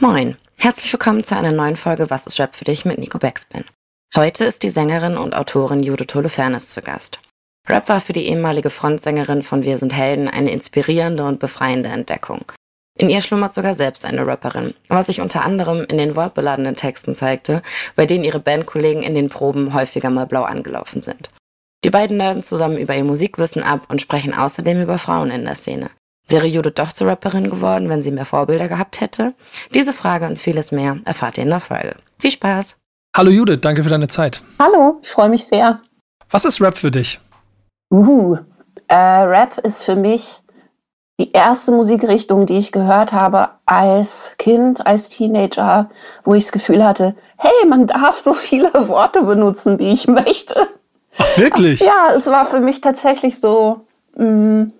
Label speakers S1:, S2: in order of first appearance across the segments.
S1: Moin, herzlich willkommen zu einer neuen Folge Was ist Rap für dich mit Nico Backspin. Heute ist die Sängerin und Autorin Judith Holofernes zu Gast. Rap war für die ehemalige Frontsängerin von Wir sind Helden eine inspirierende und befreiende Entdeckung. In ihr schlummert sogar selbst eine Rapperin, was sich unter anderem in den wortbeladenen Texten zeigte, bei denen ihre Bandkollegen in den Proben häufiger mal blau angelaufen sind. Die beiden nerden zusammen über ihr Musikwissen ab und sprechen außerdem über Frauen in der Szene. Wäre Judith doch zur Rapperin geworden, wenn sie mehr Vorbilder gehabt hätte? Diese Frage und vieles mehr erfahrt ihr in der Folge. Viel Spaß!
S2: Hallo Judith, danke für deine Zeit.
S3: Hallo, ich freue mich sehr.
S2: Was ist Rap für dich?
S3: Uh, äh, Rap ist für mich die erste Musikrichtung, die ich gehört habe als Kind, als Teenager, wo ich das Gefühl hatte, hey, man darf so viele Worte benutzen, wie ich möchte.
S2: Ach, wirklich?
S3: Ja, es war für mich tatsächlich so mh, mm,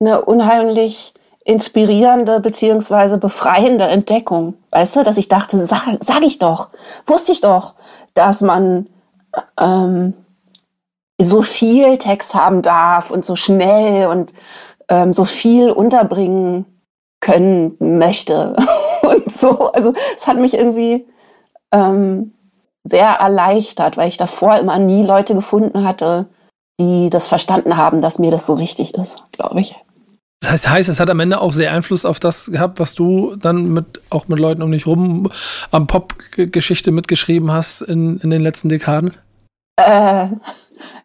S3: eine unheimlich inspirierende beziehungsweise befreiende Entdeckung. Weißt du, dass ich dachte, sag, sag ich doch, wusste ich doch, dass man ähm, so viel Text haben darf und so schnell und ähm, so viel unterbringen können möchte und so. Also es hat mich irgendwie ähm, sehr erleichtert, weil ich davor immer nie Leute gefunden hatte, die das verstanden haben, dass mir das so wichtig ist, glaube ich.
S2: Das heißt, heißt, es hat am Ende auch sehr Einfluss auf das gehabt, was du dann mit auch mit Leuten um dich rum am Pop-Geschichte mitgeschrieben hast in, in den letzten Dekaden?
S3: Äh,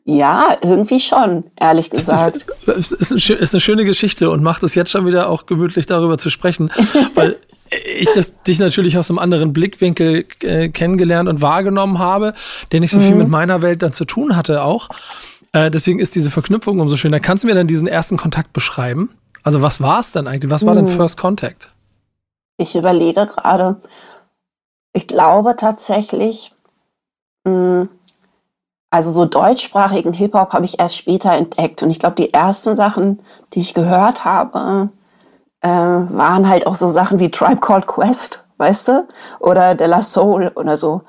S3: ja, irgendwie schon, ehrlich gesagt.
S2: Es ist, ist, ist, eine schöne Geschichte und macht es jetzt schon wieder auch gemütlich darüber zu sprechen, weil ich das, dich natürlich aus einem anderen Blickwinkel äh, kennengelernt und wahrgenommen habe, der nicht so viel mhm. mit meiner Welt dann zu tun hatte auch. Äh, deswegen ist diese Verknüpfung umso schöner. Kannst du mir dann diesen ersten Kontakt beschreiben? Also was war es dann eigentlich? Was war mhm. denn First Contact?
S3: Ich überlege gerade. Ich glaube tatsächlich, mh, mm, also so deutschsprachigen Hip-Hop habe ich erst später entdeckt. Und ich glaube, die ersten Sachen, die ich gehört habe, äh, waren halt auch so Sachen wie Tribe Called Quest, weißt du? Oder De La Soul oder so.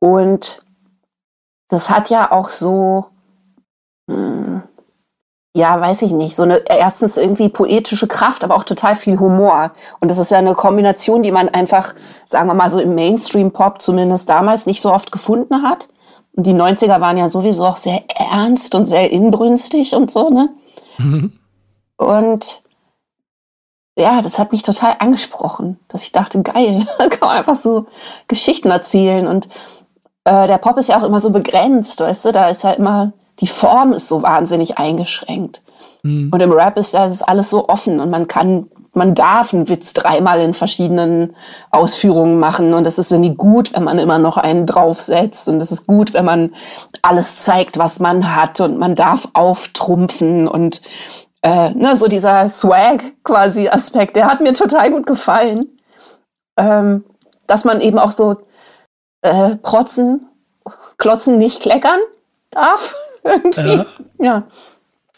S3: Und das hat ja auch so, mh, hm, ja, weiß ich nicht, so eine erstens irgendwie poetische Kraft, aber auch total viel Humor. Und das ist ja eine Kombination, die man einfach, sagen wir mal so im Mainstream-Pop zumindest damals nicht so oft gefunden hat. Und die 90er waren ja sowieso auch sehr ernst und sehr inbrünstig und so, ne? Mhm. Und ja, das hat mich total angesprochen, dass ich dachte, geil, kann man einfach so Geschichten erzählen. Und äh, der Pop ist ja auch immer so begrenzt, weißt du, da ist ja immer, die Form ist so wahnsinnig eingeschränkt. Mhm. Und im Rap ist das alles so offen und man kann man darf einen Witz dreimal in verschiedenen Ausführungen machen und es ist irgendwie gut, wenn man immer noch einen draufsetzt und es ist gut, wenn man alles zeigt, was man hat und man darf auftrumpfen und äh, ne, so dieser Swag quasi Aspekt, der hat mir total gut gefallen, ähm, dass man eben auch so äh, protzen, klotzen, nicht kleckern darf irgendwie. Ja. ja.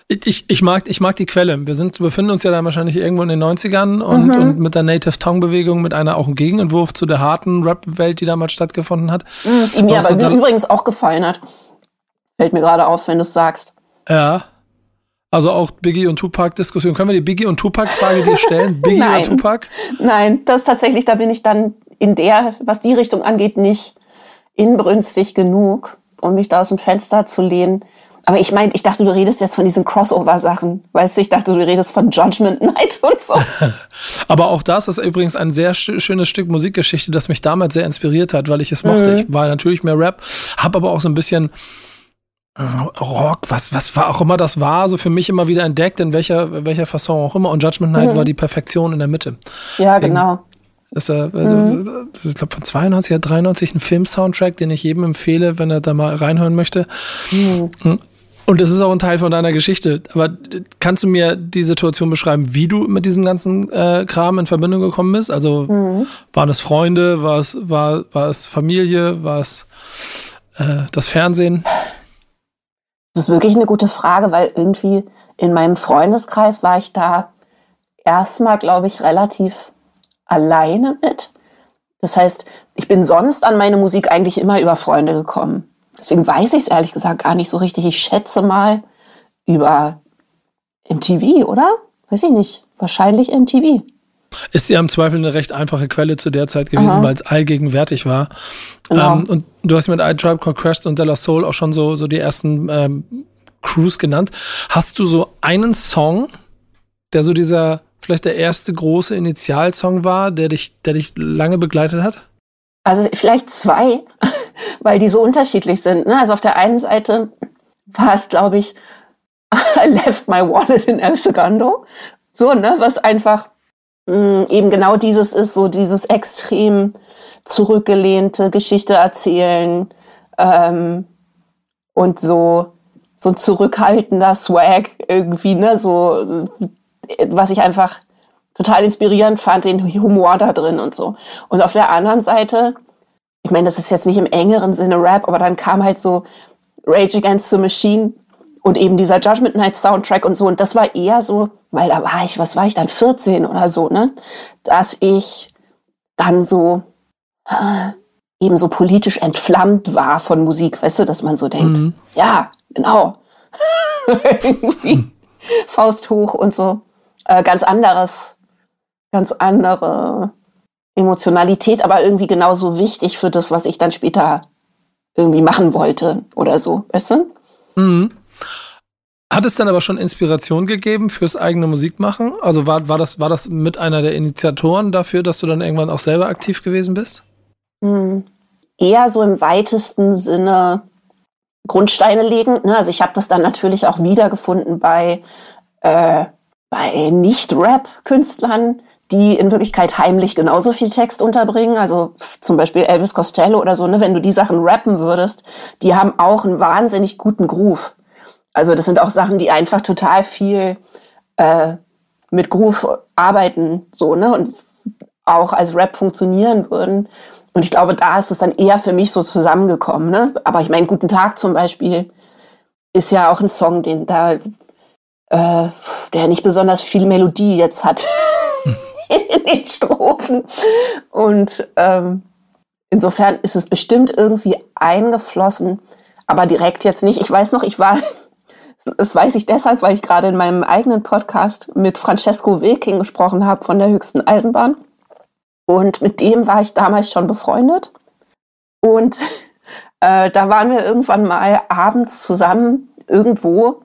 S2: Ich, ich, mag, ich mag die Quelle. Wir sind, befinden uns ja dann wahrscheinlich irgendwo in den 90ern und, mhm. und mit der Native Tongue Bewegung, mit einer auch ein Gegenentwurf zu der harten Rap-Welt, die damals stattgefunden hat.
S3: Mhm, die mir aber mir übrigens auch gefallen hat. Fällt mir gerade auf, wenn du es sagst.
S2: Ja. Also auch Biggie und Tupac-Diskussion. Können wir die Biggie und Tupac-Frage dir stellen? Biggie
S3: Nein.
S2: oder Tupac?
S3: Nein, das tatsächlich, da bin ich dann in der, was die Richtung angeht, nicht inbrünstig genug, um mich da aus dem Fenster zu lehnen. Aber ich meine, ich dachte, du redest jetzt von diesen Crossover-Sachen. Weißt du, ich dachte, du redest von Judgment Night und so.
S2: Aber auch das ist übrigens ein sehr schönes Stück Musikgeschichte, das mich damals sehr inspiriert hat, weil ich es mochte. Mhm. Ich war natürlich mehr Rap, habe aber auch so ein bisschen äh, Rock, was, was war auch immer das war, so für mich immer wieder entdeckt, in welcher, welcher Fasson auch immer. Und Judgment Night mhm. war die Perfektion in der Mitte.
S3: Ja, Deswegen, genau.
S2: Das, äh, mhm. das ist, ich glaube, von 92 oder 93 ein Film-Soundtrack, den ich jedem empfehle, wenn er da mal reinhören möchte. Mhm. Hm. Und das ist auch ein Teil von deiner Geschichte. Aber kannst du mir die Situation beschreiben, wie du mit diesem ganzen äh, Kram in Verbindung gekommen bist? Also mhm. waren es Freunde, war es, war, war es Familie, war es äh, das Fernsehen?
S3: Das ist wirklich eine gute Frage, weil irgendwie in meinem Freundeskreis war ich da erstmal, glaube ich, relativ alleine mit. Das heißt, ich bin sonst an meine Musik eigentlich immer über Freunde gekommen. Deswegen weiß ich es ehrlich gesagt gar nicht so richtig. Ich schätze mal über MTV, oder? Weiß ich nicht. Wahrscheinlich MTV.
S2: Ist ja im Zweifel eine recht einfache Quelle zu der Zeit gewesen, weil es allgegenwärtig war.
S3: Genau.
S2: Ähm, und du hast mit I Tribe Called Quest und De La Soul auch schon so, so die ersten ähm, Crews genannt. Hast du so einen Song, der so dieser, vielleicht der erste große Initialsong war, der dich, der dich lange begleitet hat?
S3: Also vielleicht zwei, weil die so unterschiedlich sind. Ne? Also auf der einen Seite war es, glaube ich, I left my wallet in El Segundo. So, ne, was einfach mh, eben genau dieses ist, so dieses extrem zurückgelehnte Geschichte erzählen ähm, und so so ein zurückhaltender Swag irgendwie, ne, so was ich einfach total inspirierend fand, den Humor da drin und so. Und auf der anderen Seite, ich meine, das ist jetzt nicht im engeren Sinne Rap, aber dann kam halt so Rage Against the Machine und eben dieser Judgment Night Soundtrack und so. Und das war eher so, weil da war ich, was war ich dann, 14 oder so, ne? Dass ich dann so äh, eben so politisch entflammt war von Musik, weißt du, dass man so denkt, mhm. ja, genau. Irgendwie Faust hoch und so. Äh, ganz anderes, ganz andere Emotionalität, aber irgendwie genauso wichtig für das, was ich dann später irgendwie machen wollte oder so, weißt du?
S2: Mhm. Hat es dann aber schon Inspiration gegeben fürs eigene Musikmachen? Also war, war, das, war das mit einer der Initiatoren dafür, dass du dann irgendwann auch selber aktiv gewesen bist?
S3: Hm. Eher so im weitesten Sinne Grundsteine legen. Ne? Also ich habe das dann natürlich auch wiedergefunden bei, äh, bei Nicht-Rap-Künstlern, die in Wirklichkeit heimlich genauso viel Text unterbringen. Also zum Beispiel Elvis Costello oder so, ne? wenn du die Sachen rappen würdest, die haben auch einen wahnsinnig guten Groove. Also das sind auch Sachen, die einfach total viel äh, mit Groove arbeiten, so, ne? Und auch als Rap funktionieren würden. Und ich glaube, da ist es dann eher für mich so zusammengekommen. Ne? Aber ich meine, Guten Tag zum Beispiel ist ja auch ein Song, den da, äh, der nicht besonders viel Melodie jetzt hat. in den Strophen. Und ähm, insofern ist es bestimmt irgendwie eingeflossen, aber direkt jetzt nicht. Ich weiß noch, ich war, das weiß ich deshalb, weil ich gerade in meinem eigenen Podcast mit Francesco Wilking gesprochen habe von der höchsten Eisenbahn. Und mit dem war ich damals schon befreundet. Und äh, da waren wir irgendwann mal abends zusammen irgendwo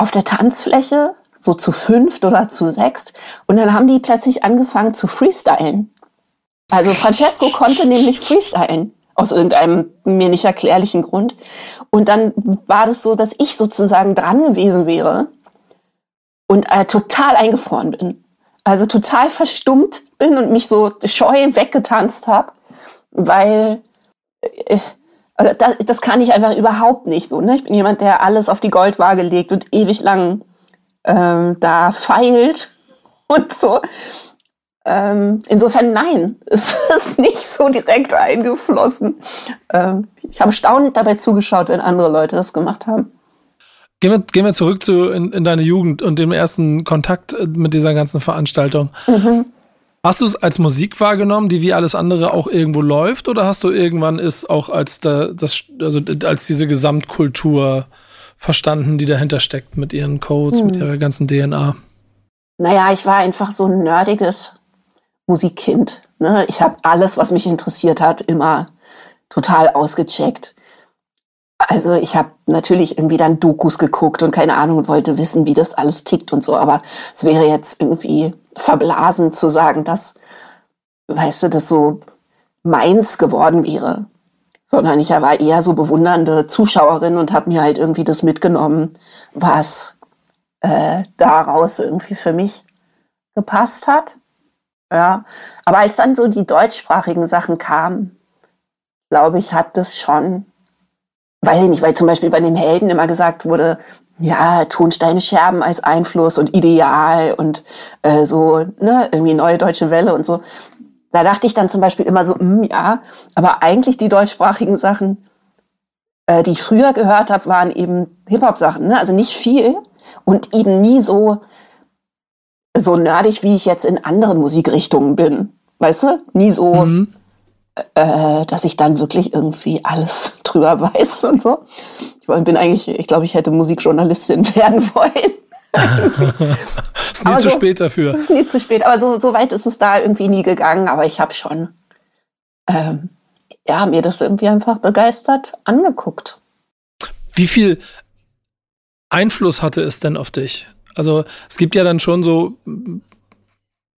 S3: auf der Tanzfläche so zu fünft oder zu sechst. Und dann haben die plötzlich angefangen zu freestylen. Also Francesco konnte nämlich freestylen aus irgendeinem mir nicht erklärlichen Grund. Und dann war das so, dass ich sozusagen dran gewesen wäre und äh, total eingefroren bin. Also total verstummt bin und mich so scheu weggetanzt habe, weil äh, also das, das kann ich einfach überhaupt nicht so. Ne? Ich bin jemand, der alles auf die Goldwaage legt und ewig lang ähm, da feilt und so. Ähm, insofern nein, es ist nicht so direkt eingeflossen. Ähm, ich habe staunend dabei zugeschaut, wenn andere Leute das gemacht haben.
S2: Gehen wir, gehen wir zurück zu in, in deine Jugend und dem ersten Kontakt äh, mit dieser ganzen Veranstaltung. Mhm. Hast du es als Musik wahrgenommen, die wie alles andere auch irgendwo läuft, oder hast du irgendwann es auch als da, das, also als diese Gesamtkultur verstanden, die dahinter steckt mit ihren Codes, hm. mit ihrer ganzen DNA?
S3: Naja, ich war einfach so ein nerdiges Musikkind. Ne? Ich habe alles, was mich interessiert hat, immer total ausgecheckt. Also ich habe natürlich irgendwie dann Dokus geguckt und keine Ahnung und wollte wissen, wie das alles tickt und so. Aber es wäre jetzt irgendwie verblasen zu sagen, dass, weißt du, das so meins geworden wäre sondern ich war eher so bewundernde Zuschauerin und habe mir halt irgendwie das mitgenommen, was äh, daraus irgendwie für mich gepasst hat. Ja, aber als dann so die deutschsprachigen Sachen kamen, glaube ich, hat das schon, weiß ich nicht, weil zum Beispiel bei den Helden immer gesagt wurde, ja, Tonsteine Scherben als Einfluss und Ideal und äh, so, ne, irgendwie neue deutsche Welle und so. Da dachte ich dann zum Beispiel immer so, mm, ja, aber eigentlich die deutschsprachigen Sachen, äh, die ich früher gehört habe, waren eben Hip-Hop-Sachen. Ne? Also nicht viel und eben nie so, so nerdig, wie ich jetzt in anderen Musikrichtungen bin. Weißt du? Nie so, mhm. äh, dass ich dann wirklich irgendwie alles drüber weiß und so. Ich bin eigentlich, ich glaube, ich hätte Musikjournalistin werden wollen.
S2: ist nie aber zu so, spät dafür.
S3: Es ist nie zu spät, aber so, so weit ist es da irgendwie nie gegangen. Aber ich habe schon, ähm, ja, mir das irgendwie einfach begeistert angeguckt.
S2: Wie viel Einfluss hatte es denn auf dich? Also es gibt ja dann schon so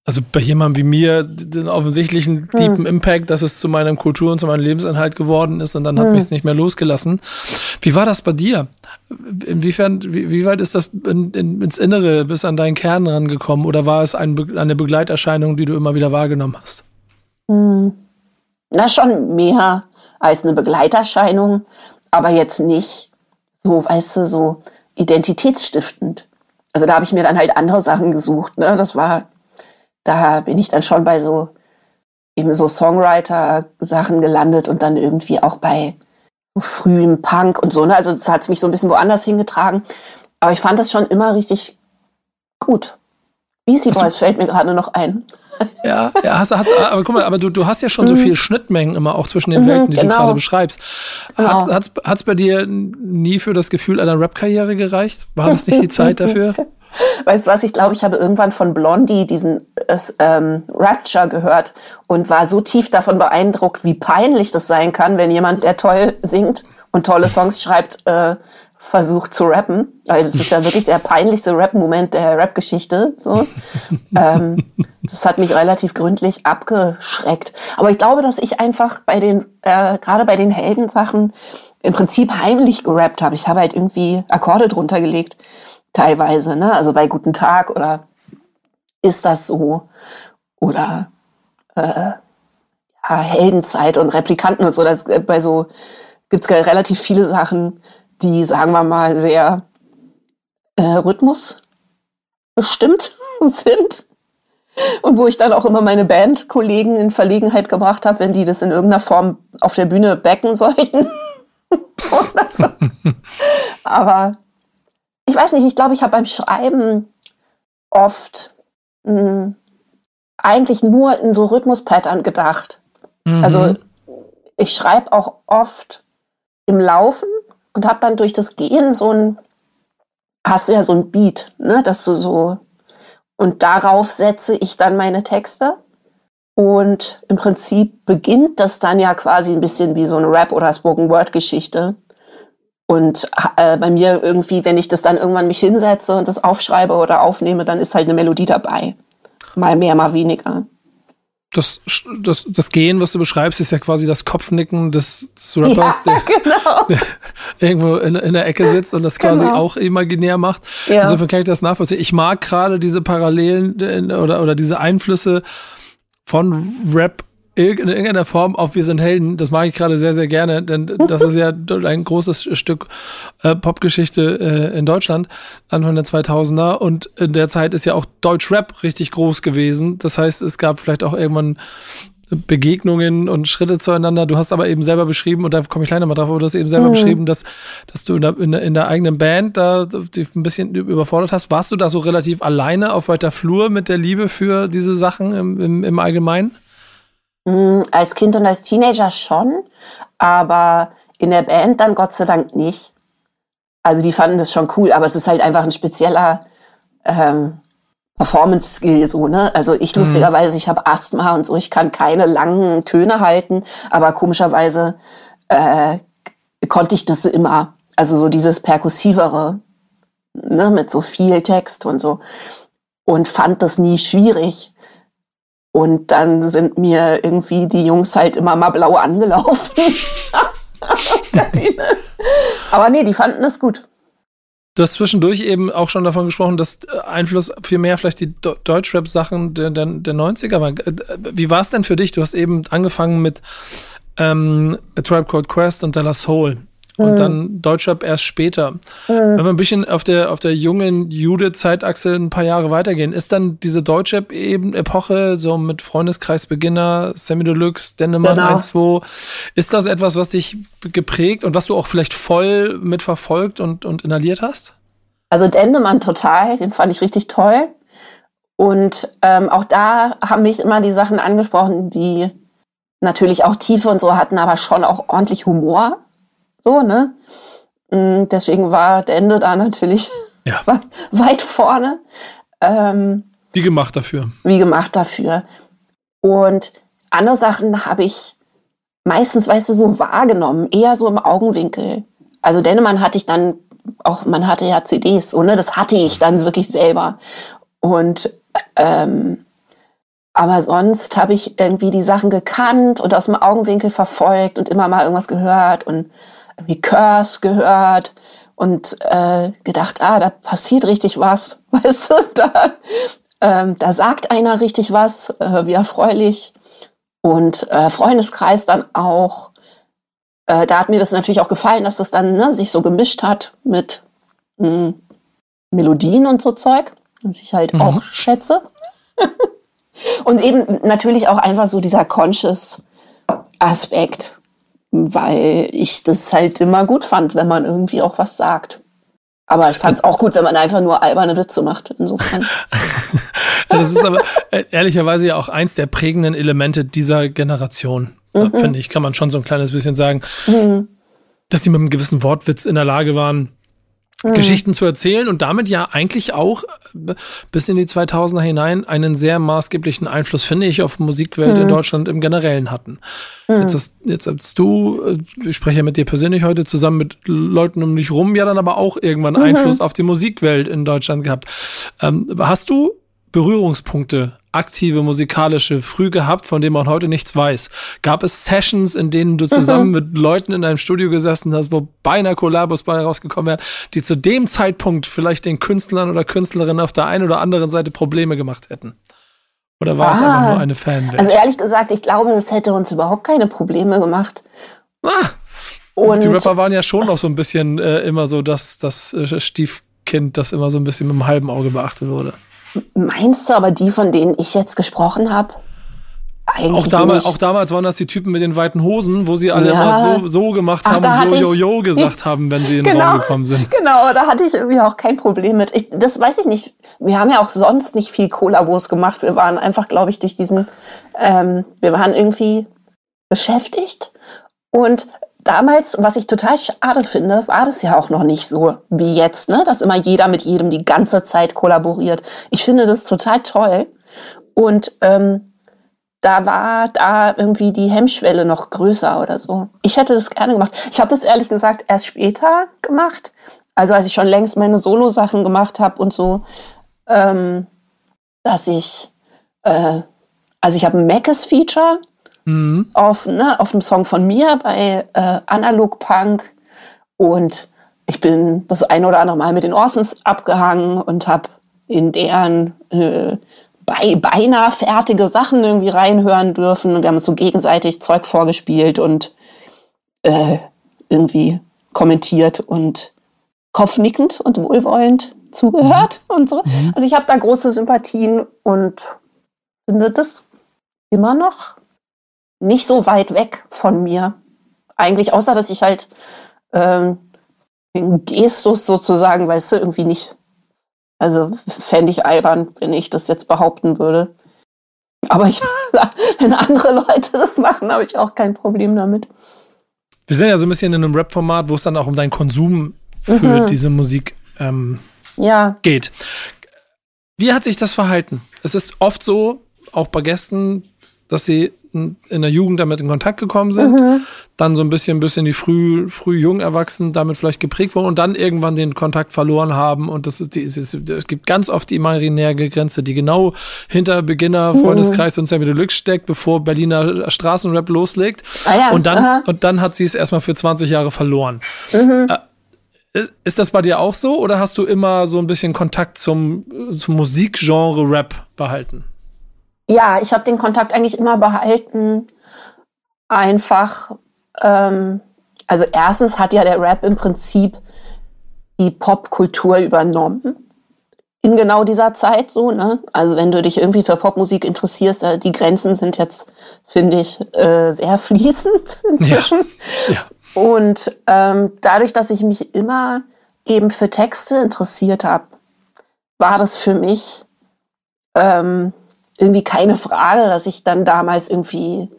S2: also bei jemandem wie mir den offensichtlichen hm. deepen Impact, dass es zu meinem Kultur und zu meinem Lebensinhalt geworden ist und dann hm. hat mich es nicht mehr losgelassen. Wie war das bei dir? Inwiefern, wie, wie weit ist das in, in, ins Innere bis an deinen Kern rangekommen oder war es ein, eine Begleiterscheinung, die du immer wieder wahrgenommen hast?
S3: Hm. Na, schon mehr als eine Begleiterscheinung, aber jetzt nicht so, weißt du, so identitätsstiftend. Also da habe ich mir dann halt andere Sachen gesucht. Ne? Das war da bin ich dann schon bei so eben so Songwriter-Sachen gelandet und dann irgendwie auch bei so frühem Punk und so. Ne? Also das hat mich so ein bisschen woanders hingetragen. Aber ich fand das schon immer richtig gut. Beastie Boys fällt mir gerade noch ein.
S2: Ja, ja hast, hast, aber guck mal, aber du, du hast ja schon so mhm. viel Schnittmengen immer auch zwischen den mhm, Welten, die genau. du gerade beschreibst. Genau. Hat es bei dir nie für das Gefühl einer Rap-Karriere gereicht? War das nicht die Zeit dafür?
S3: Weißt du was, ich glaube, ich habe irgendwann von Blondie diesen ähm, Rapture gehört und war so tief davon beeindruckt, wie peinlich das sein kann, wenn jemand, der toll singt und tolle Songs schreibt, äh, versucht zu rappen. Weil das ist ja wirklich der peinlichste Rap-Moment der Rap-Geschichte. So. ähm, das hat mich relativ gründlich abgeschreckt. Aber ich glaube, dass ich einfach bei den, äh, gerade bei den Heldensachen im Prinzip heimlich gerappt habe. Ich habe halt irgendwie Akkorde drunter gelegt teilweise, ne? Also bei Guten Tag oder ist das so? Oder äh, ja, Heldenzeit und Replikanten und so. Das, äh, bei so gibt's relativ viele Sachen, die, sagen wir mal, sehr äh, Rhythmus bestimmt sind. Und wo ich dann auch immer meine Bandkollegen in Verlegenheit gebracht habe, wenn die das in irgendeiner Form auf der Bühne backen sollten. so. Aber ich weiß nicht, ich glaube, ich habe beim Schreiben oft mh, hm, eigentlich nur in so Rhythmuspattern gedacht. Mhm. Also ich schreibe auch oft im Laufen und habe dann durch das Gehen so ein, hast du ja so ein Beat, ne, dass du so, und darauf setze ich dann meine Texte. Und im Prinzip beginnt das dann ja quasi ein bisschen wie so eine Rap- oder Spoken-Word-Geschichte. Und äh, bei mir irgendwie, wenn ich das dann irgendwann mich hinsetze und das aufschreibe oder aufnehme, dann ist halt eine Melodie dabei. Mal mehr, mal weniger.
S2: Das, das, das Gehen, was du beschreibst, ist ja quasi das Kopfnicken des, des Rappers, ja, der, genau. der, irgendwo in, in, der Ecke sitzt und das quasi genau. auch imaginär macht. Ja. Insofern kann ich das nachvollziehen. Ich mag gerade diese Parallelen oder, oder diese Einflüsse von Rap in irgendeiner Form auf Wir sind Helden. Das mag ich gerade sehr, sehr gerne, denn das ist ja ein großes Stück äh, Popgeschichte äh, in Deutschland, Anfang der 2000er. Und in der Zeit ist ja auch Deutsch-Rap richtig groß gewesen. Das heißt, es gab vielleicht auch irgendwann Begegnungen und Schritte zueinander. Du hast aber eben selber beschrieben, und da komme ich gleich nochmal drauf, aber du hast eben selber mhm. beschrieben, dass, dass du in der, in, der, eigenen Band da dich ein bisschen überfordert hast. Warst du da so relativ alleine auf weiter Flur mit der Liebe für diese Sachen im, im, im Allgemeinen?
S3: Mm, als Kind und als Teenager schon, aber in der Band dann Gott sei Dank nicht. Also die fanden das schon cool, aber es ist halt einfach ein spezieller ähm, Performance-Skill so, ne? Also ich mhm. lustigerweise, ich habe Asthma und so, ich kann keine langen Töne halten, aber komischerweise äh, konnte ich das immer. Also so dieses perkussivere, ne, mit so viel Text und so. Und fand das nie schwierig. Und dann sind mir irgendwie die Jungs halt immer mal blau angelaufen. Aber nee, die fanden das gut.
S2: Du hast zwischendurch eben auch schon davon gesprochen, dass äh, Einfluss viel mehr vielleicht die Deutschrap-Sachen der, der, der 90er waren. Äh, wie war es denn für dich? Du hast eben angefangen mit ähm, A Tribe Called Quest und Della Soul und mhm. dann Deutschrap erst später. Mhm. Wenn wir ein bisschen auf der, auf der jungen Jude-Zeitachse ein paar Jahre weitergehen, ist dann diese Deutschrap-Epoche, so mit Freundeskreis Beginner, Sammy Deluxe, Dennemann genau. 1, 2, ist das etwas, was dich geprägt und was du auch vielleicht voll mitverfolgt und, und inhaliert hast?
S3: Also Dendemann total, den fand ich richtig toll. Und ähm, auch da haben mich immer die Sachen angesprochen, die natürlich auch Tiefe und so hatten, aber schon auch ordentlich Humor. So, ne? Mm, deswegen war der Ende da natürlich ja. weit vorne.
S2: Ähm, wie gemacht dafür.
S3: Wie gemacht dafür. Und andere Sachen habe ich meistens, weißt du, so wahrgenommen, eher so im Augenwinkel. Also Dennemann hatte ich dann auch, man hatte ja CDs, so, ne? Das hatte ich dann wirklich selber. Und ähm, aber sonst habe ich irgendwie die Sachen gekannt und aus dem Augenwinkel verfolgt und immer mal irgendwas gehört und irgendwie Curse gehört und äh, gedacht, ah, da passiert richtig was, weißt du, da, ähm, da sagt einer richtig was, äh, wie erfreulich. Und äh, Freundeskreis dann auch. Äh, da hat mir das natürlich auch gefallen, dass das dann ne, sich so gemischt hat mit mh, hm, Melodien und so Zeug, was ich halt mhm. auch schätze. Und eben natürlich auch einfach so dieser conscious Aspekt, weil ich das halt immer gut fand, wenn man irgendwie auch was sagt. Aber ich fand es auch gut, wenn man einfach nur alberne Witze macht, insofern.
S2: das ist aber äh, ehrlicherweise ja auch eins der prägenden Elemente dieser Generation, mhm. finde ich, kann man schon so ein kleines bisschen sagen, mhm. dass sie mit einem gewissen Wortwitz in der Lage waren, mhm. Geschichten zu erzählen und damit ja eigentlich auch äh, bis in die 2000er hinein einen sehr maßgeblichen Einfluss, finde ich, auf Musikwelt mhm. in Deutschland im Generellen hatten. Mhm. Jetzt, hast, jetzt hast du, äh, ich spreche ja mit dir persönlich heute zusammen mit Leuten um dich rum, ja dann aber auch irgendwann mhm. Einfluss auf die Musikwelt in Deutschland gehabt. Ähm, hast du Berührungspunkte aktive musikalische früh gehabt, von dem man heute nichts weiß? Gab es Sessions, in denen du zusammen mhm. mit Leuten in einem Studio gesessen hast, wo beinahe Kollabos bei rausgekommen wären, die zu dem Zeitpunkt vielleicht den Künstlern oder Künstlerinnen auf der einen oder anderen Seite Probleme gemacht hätten? Oder war ah, es einfach nur eine Fanwelt?
S3: Also ehrlich gesagt, ich glaube, es hätte uns überhaupt keine Probleme gemacht.
S2: Ah, und die Rapper waren ja schon noch so ein bisschen äh, immer so das, das äh, Stiefkind, das immer so ein bisschen mit dem halben Auge beachtet wurde.
S3: Meinst du aber die, von denen ich jetzt gesprochen habe?
S2: Eigentlich auch damals, auch damals waren das die Typen mit den weiten Hosen, wo sie alle ja. so, so gemacht Ach, haben und jo, jo gesagt haben, wenn sie in den genau, Raum gekommen sind.
S3: Genau, da hatte ich irgendwie auch kein Problem mit. Ich, das weiß ich nicht. Wir haben ja auch sonst nicht viel Kollabos gemacht. Wir waren einfach, glaube ich, durch diesen, ähm, wir waren irgendwie beschäftigt und damals, was ich total schade finde, war das ja auch noch nicht so wie jetzt, ne? dass immer jeder mit jedem die ganze Zeit kollaboriert. Ich finde das total toll. Und ähm, da war da irgendwie die Hemmschwelle noch größer oder so. Ich hätte das gerne gemacht. Ich habe das ehrlich gesagt erst später gemacht. Also als ich schon längst meine Solo-Sachen gemacht habe und so, ähm, dass ich, äh, also ich habe ein Macis-Feature mhm. auf, ne, auf einem Song von mir bei äh, Analog Punk. Und ich bin das ein oder andere Mal mit den Orsons abgehangen und habe in deren äh, bei, beinahe fertige Sachen irgendwie reinhören dürfen. Und wir haben uns so gegenseitig Zeug vorgespielt und äh, irgendwie kommentiert und kopfnickend und wohlwollend zugehört mhm. und so. Mhm. Also ich habe da große Sympathien und finde das immer noch nicht so weit weg von mir. Eigentlich, außer dass ich halt ähm, den Gestus sozusagen, weißt du, irgendwie nicht. Also fände ich albern, wenn ich das jetzt behaupten würde. Aber ich, wenn andere Leute das machen, habe ich auch kein Problem damit.
S2: Wir sind ja so ein bisschen in einem Rap-Format, wo es dann auch um deinen Konsum für mhm. diese Musik ähm, ja. geht. Wie hat sich das verhalten? Es ist oft so, auch bei Gästen, dass sie in der Jugend damit in Kontakt gekommen sind, mhm. dann so ein bisschen, bisschen die früh, früh jung erwachsen damit vielleicht geprägt wurden und dann irgendwann den Kontakt verloren haben. Und das ist die, es gibt ganz oft die imaginäre Grenze, die genau hinter Beginner, mhm. Freundeskreis mhm. und Sammy Deluxe steckt, bevor Berliner Straßenrap loslegt. Ah ja, und dann, und dann hat sie es erstmal für 20 Jahre verloren. Mhm. Äh, ist das bei dir auch so oder hast du immer so ein bisschen Kontakt zum, zum Musikgenre Rap behalten?
S3: Ja, ich habe den Kontakt eigentlich immer behalten. Einfach, ähm, also erstens hat ja der Rap im Prinzip die Popkultur übernommen. In genau dieser Zeit so, ne? Also wenn du dich irgendwie für Popmusik interessierst, äh, die Grenzen sind jetzt, finde ich, äh, sehr fließend inzwischen. Ja. Ja. Und ähm, dadurch, dass ich mich immer eben für Texte interessiert habe, war das für mich ähm, irgendwie keine Frage, dass ich dann damals irgendwie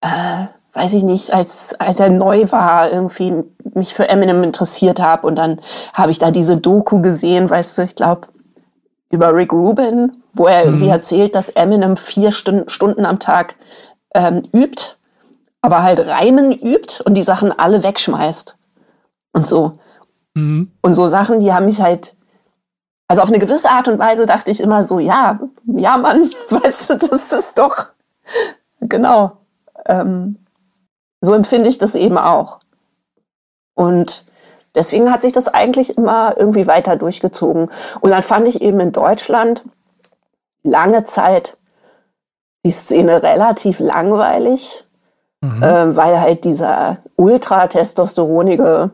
S3: äh, weiß ich nicht, als, als er neu war, irgendwie mich für Eminem interessiert habe. Und dann habe ich da diese Doku gesehen, weißt du, ich glaube, über Rick Rubin, wo er irgendwie mhm. erzählt, dass Eminem vier Stunden, Stunden am Tag ähm, übt, aber halt Reimen übt und die Sachen alle wegschmeißt. Und so. Mhm. Und so Sachen, die haben mich halt, also auf eine gewisse Art und Weise dachte ich immer so, ja, ja, Mann, weißt du, das ist doch, genau. Ähm, so empfinde ich das eben auch. Und deswegen hat sich das eigentlich immer irgendwie weiter durchgezogen. Und dann fand ich eben in Deutschland lange Zeit die Szene relativ langweilig, mhm. äh, weil halt dieser ultra-testosteronige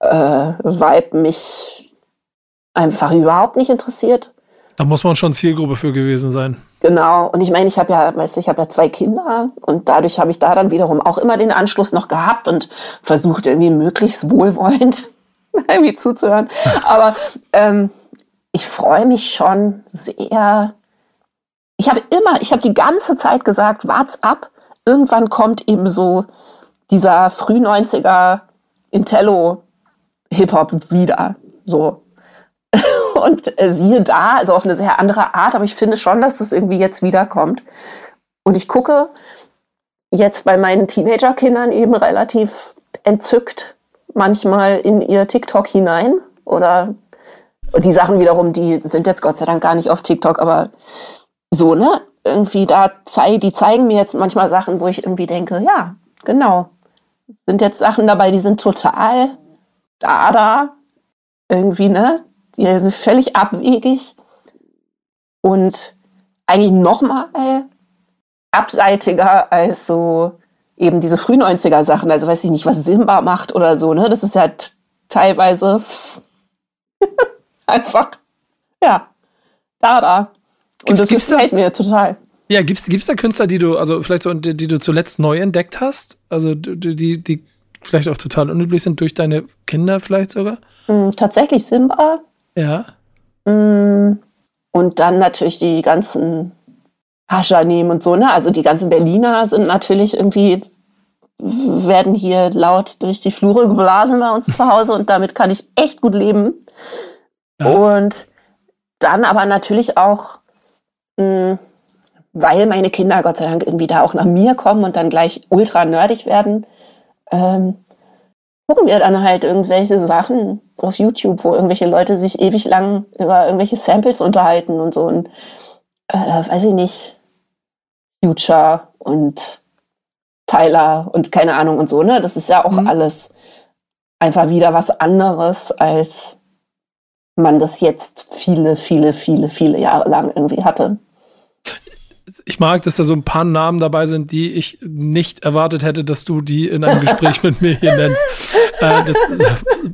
S3: äh, Vibe mich einfach überhaupt nicht interessiert.
S2: Da muss man schon Zielgruppe für gewesen sein.
S3: Genau. Und ich meine, ich habe ja, weißt du, ich habe ja zwei Kinder und dadurch habe ich da dann wiederum auch immer den Anschluss noch gehabt und versucht irgendwie möglichst wohlwollend irgendwie zuzuhören. Aber ähm, ich freue mich schon sehr. Ich habe immer, ich habe die ganze Zeit gesagt, wart's ab. Irgendwann kommt eben so dieser früh 90er Intello Hip-Hop wieder. So. Und äh, siehe da, also auf eine sehr andere Art, aber ich finde schon, dass das irgendwie jetzt wiederkommt. Und ich gucke jetzt bei meinen Teenager-Kindern eben relativ entzückt manchmal in ihr TikTok hinein oder die Sachen wiederum, die sind jetzt Gott sei Dank gar nicht auf TikTok, aber so, ne? Irgendwie da zei die zeigen mir jetzt manchmal Sachen, wo ich irgendwie denke, ja, genau. Sind jetzt Sachen dabei, die sind total da, da, irgendwie, ne? Die sind völlig abwegig und eigentlich nochmal abseitiger als so eben diese Früh-90er Sachen. Also weiß ich nicht, was Simba macht oder so, ne? Das ist ja teilweise einfach, ja, da, da. Und gibt's, das gefällt mir total.
S2: Ja, gibt's, gibt's da Künstler, die du, also vielleicht so, die, die du zuletzt neu entdeckt hast? Also die, die, die vielleicht auch total unüblich sind durch deine Kinder vielleicht sogar?
S3: Mm, tatsächlich Simba.
S2: Ja.
S3: Mm, und dann natürlich die ganzen Haschanim und so, ne? Also die ganzen Berliner sind natürlich irgendwie, werden hier laut durch die Flure geblasen bei uns zu Hause und damit kann ich echt gut leben. Ja. Und dann aber natürlich auch, mh, mm, weil meine Kinder Gott sei Dank irgendwie da auch nach mir kommen und dann gleich ultra nerdig werden, ähm, gucken wir dann halt irgendwelche Sachen auf YouTube, wo irgendwelche Leute sich ewig lang über irgendwelche Samples unterhalten und so. Und äh, weiß ich nicht, Future und Tyler und keine Ahnung und so, ne? Das ist ja auch mhm. alles einfach wieder was anderes, als man das jetzt viele, viele, viele, viele Jahre lang irgendwie hatte
S2: ich mag, dass da so ein paar Namen dabei sind, die ich nicht erwartet hätte, dass du die in einem Gespräch mit mir hier nennst. Äh,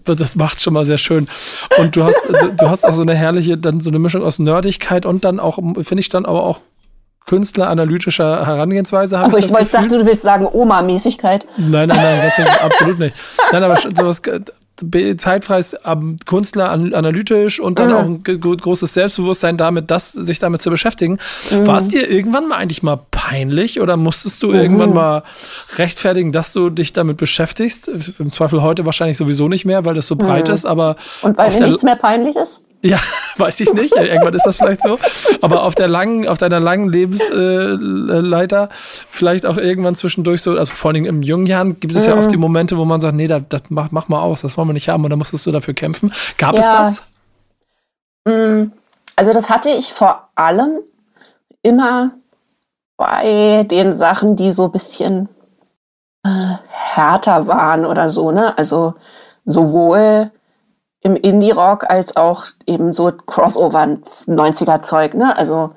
S2: das, das macht schon mal sehr schön. Und du hast, du hast auch so eine herrliche, dann so eine Mischung aus Nerdigkeit und dann auch, finde ich dann aber auch Künstler analytischer Herangehensweise.
S3: Also ich, ich wollte, dachte, du willst sagen Oma-Mäßigkeit.
S2: Nein, nein, nein, absolut nicht. Nein, aber sowas zeitfreies ähm, Künstler analytisch und dann mhm. auch ein großes Selbstbewusstsein damit, das, sich damit zu beschäftigen. Mhm. War es dir irgendwann mal eigentlich mal peinlich oder musstest du mhm. irgendwann mal rechtfertigen, dass du dich damit beschäftigst? Im Zweifel heute wahrscheinlich sowieso nicht mehr, weil das so breit mhm. ist, aber.
S3: Und weil mir nichts mehr peinlich ist?
S2: Ja, weiß ich nicht. Irgendwann ist das vielleicht so. Aber auf der langen, auf deiner langen Lebensleiter, vielleicht auch irgendwann zwischendurch so, also vor allem im jungen Jahren gibt es mhm. ja oft die Momente, wo man sagt, nee, das, das mach, mach mal aus, das wollen wir nicht haben und dann musstest du dafür kämpfen. Gab ja. es das?
S3: Mm, also das hatte ich vor allem immer bei den Sachen, die so ein bisschen äh, härter waren oder so, ne? Also sowohl im Indie-Rock als auch eben so Crossover 90er-Zeug. Ne? Also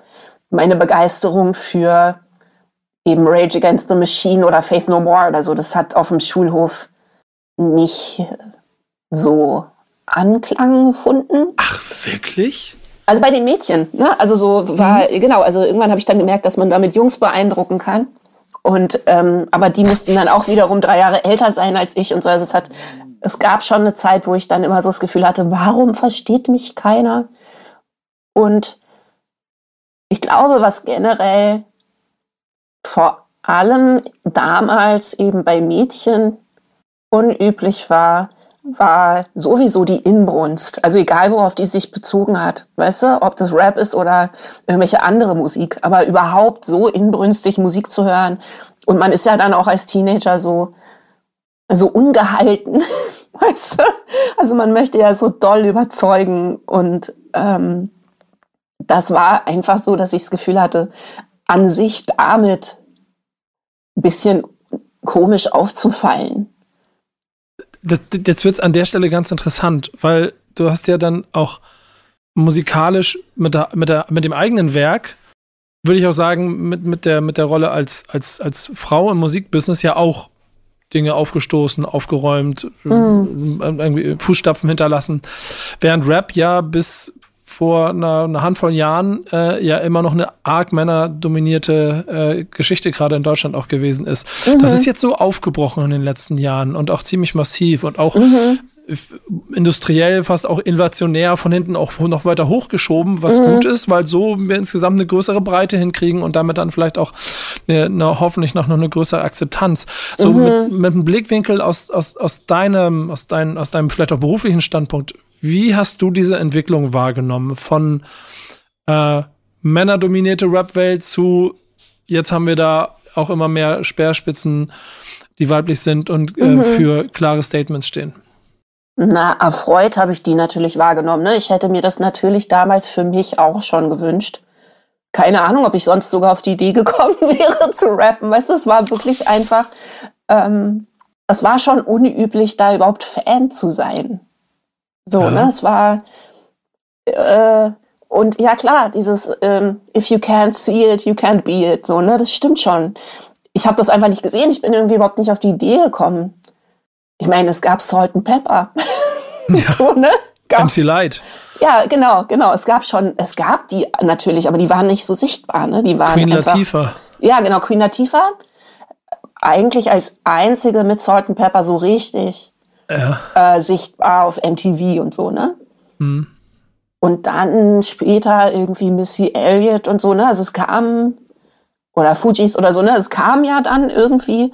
S3: meine Begeisterung für eben Rage Against the Machine oder Faith No More oder so, das hat auf dem Schulhof nicht so Anklang gefunden.
S2: Ach, wirklich?
S3: Also bei den Mädchen, ne? Also so war, mhm. genau, also irgendwann habe ich dann gemerkt, dass man damit Jungs beeindrucken kann. Und ähm, aber die mussten dann auch wiederum drei Jahre älter sein als ich und so. Also es hat es gab schon eine Zeit, wo ich dann immer so das Gefühl hatte, warum versteht mich keiner? Und ich glaube, was generell vor allem damals eben bei Mädchen unüblich war, war sowieso die Inbrunst. Also egal, worauf die sich bezogen hat. Weißt du, ob das Rap ist oder irgendwelche andere Musik. Aber überhaupt so inbrünstig Musik zu hören. Und man ist ja dann auch als Teenager so, so ungehalten. Weißt du? Also man möchte ja so doll überzeugen. Und ähm, das war einfach so, dass ich das Gefühl hatte, an sich damit ein bisschen komisch aufzufallen
S2: das, jetzt wird es an der Stelle ganz interessant, weil du hast ja dann auch musikalisch mit, der, mit, der, mit dem eigenen Werk, würde ich auch sagen, mit, mit, der, mit der Rolle als, als, als Frau im Musikbusiness ja auch Dinge aufgestoßen, aufgeräumt, mhm. irgendwie Fußstapfen hinterlassen. Während Rap ja bis vor einer, einer Handvoll Jahren äh, ja immer noch eine arg männerdominierte äh, Geschichte gerade in Deutschland auch gewesen ist. Mhm. Das ist jetzt so aufgebrochen in den letzten Jahren und auch ziemlich massiv und auch mhm. Industriell, fast auch innovationär von hinten auch noch weiter hochgeschoben, was mhm. gut ist, weil so wir insgesamt eine größere Breite hinkriegen und damit dann vielleicht auch eine, eine hoffentlich noch, noch eine größere Akzeptanz. So mit, mhm. mit einem Blickwinkel aus, aus, aus deinem, aus deinem, aus deinem vielleicht auch beruflichen Standpunkt, wie hast du diese Entwicklung wahrgenommen von äh, männerdominierte Rap-Welt zu jetzt haben wir da auch immer mehr Speerspitzen, die weiblich sind und äh, mhm. für klare Statements stehen?
S3: Na, erfreut habe ich die natürlich wahrgenommen. Ne? Ich hätte mir das natürlich damals für mich auch schon gewünscht. Keine Ahnung, ob ich sonst sogar auf die Idee gekommen wäre zu rappen. Weißt du, es war wirklich einfach, ähm, es war schon unüblich, da überhaupt Fan zu sein. So, ja. ne? Es war äh, und ja klar, dieses ähm, If you can't see it, you can't be it. So, ne? Das stimmt schon. Ich habe das einfach nicht gesehen. Ich bin irgendwie überhaupt nicht auf die Idee gekommen. Ich meine, es gab Salt and Pepper.
S2: Ja. so, ne? Gab's. MC Light.
S3: Ja, genau, genau. Es gab schon, es gab die natürlich, aber die waren nicht so sichtbar. Ne? Die waren
S2: Queen einfach, Latifah.
S3: Ja, genau, Queen Latifah. Eigentlich als einzige mit Salt and Pepper so richtig ja. äh, sichtbar auf MTV und so, ne? Mhm. Und dann später irgendwie Missy Elliott und so, ne? Also es kam, oder Fujis oder so, ne? Es kam ja dann irgendwie.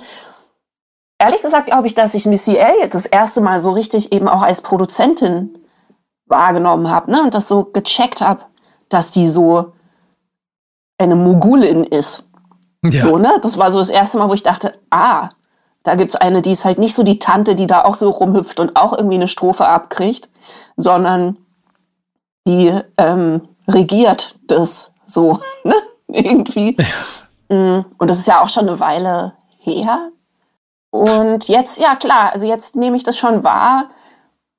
S3: Ehrlich gesagt glaube ich, dass ich Missy Elliott das erste Mal so richtig eben auch als Produzentin wahrgenommen habe, ne? Und das so gecheckt habe, dass die so eine Mogulin ist. Ja. So, ne? Das war so das erste Mal, wo ich dachte, ah, da gibt's eine, die ist halt nicht so die Tante, die da auch so rumhüpft und auch irgendwie eine Strophe abkriegt, sondern die ähm, regiert das so, ne? Irgendwie. Ja. Mm, und das ist ja auch schon eine Weile her. Und jetzt, ja klar, also jetzt nehme ich das schon wahr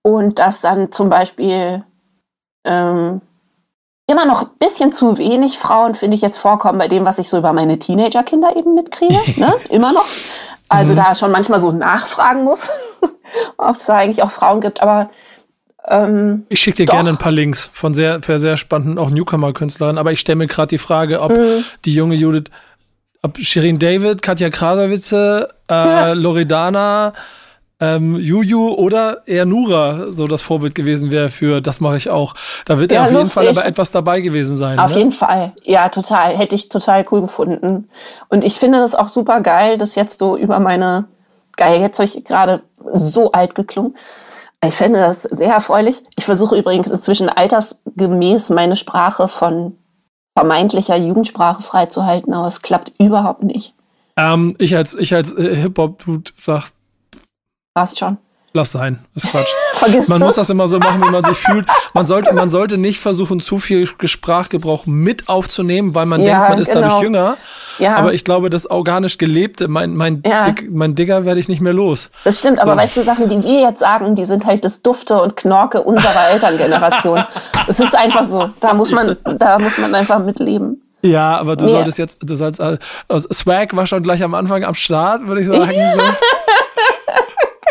S3: und dass dann zum Beispiel ähm, immer noch ein bisschen zu wenig Frauen, finde ich, jetzt vorkommen bei dem, was ich so über meine Teenagerkinder eben mitkriege. ne? Immer noch. Also mhm. da schon manchmal so nachfragen muss, ob es da eigentlich auch Frauen gibt, aber ähm,
S2: ich schicke dir doch. gerne ein paar Links von sehr, sehr spannenden, auch Newcomer-Künstlerinnen, aber ich stelle mir gerade die Frage, ob mhm. die junge Judith, ob Shirin David, Katja Krasavitze, äh. Loredana, ähm, Juju oder eher Nura so das Vorbild gewesen wäre für das mache ich auch. Da wird ja, er auf lustig. jeden Fall aber etwas dabei gewesen sein.
S3: Auf
S2: ne?
S3: jeden Fall. Ja, total. Hätte ich total cool gefunden. Und ich finde das auch super geil, dass jetzt so über meine, geil, jetzt habe ich gerade so alt geklungen. Ich finde das sehr erfreulich. Ich versuche übrigens inzwischen altersgemäß meine Sprache von vermeintlicher Jugendsprache freizuhalten, aber es klappt überhaupt nicht.
S2: Ähm, ich als, ich als äh, Hip-Hop-Dude sag,
S3: Passt schon.
S2: Lass sein, ist Quatsch. Vergiss man das. muss das immer so machen, wie man sich fühlt. Man sollte, man sollte nicht versuchen, zu viel Sprachgebrauch mit aufzunehmen, weil man ja, denkt, man ist genau. dadurch jünger. Ja. Aber ich glaube, das organisch Gelebte, mein, mein, ja. Dick, mein Digger werde ich nicht mehr los.
S3: Das stimmt, so. aber weißt du, Sachen, die wir jetzt sagen, die sind halt das Dufte und Knorke unserer Elterngeneration. Es ist einfach so. Da muss man, da muss man einfach mitleben.
S2: Ja, aber du nee. solltest jetzt, du sollst, also Swag war schon gleich am Anfang am Start, würde ich sagen. So.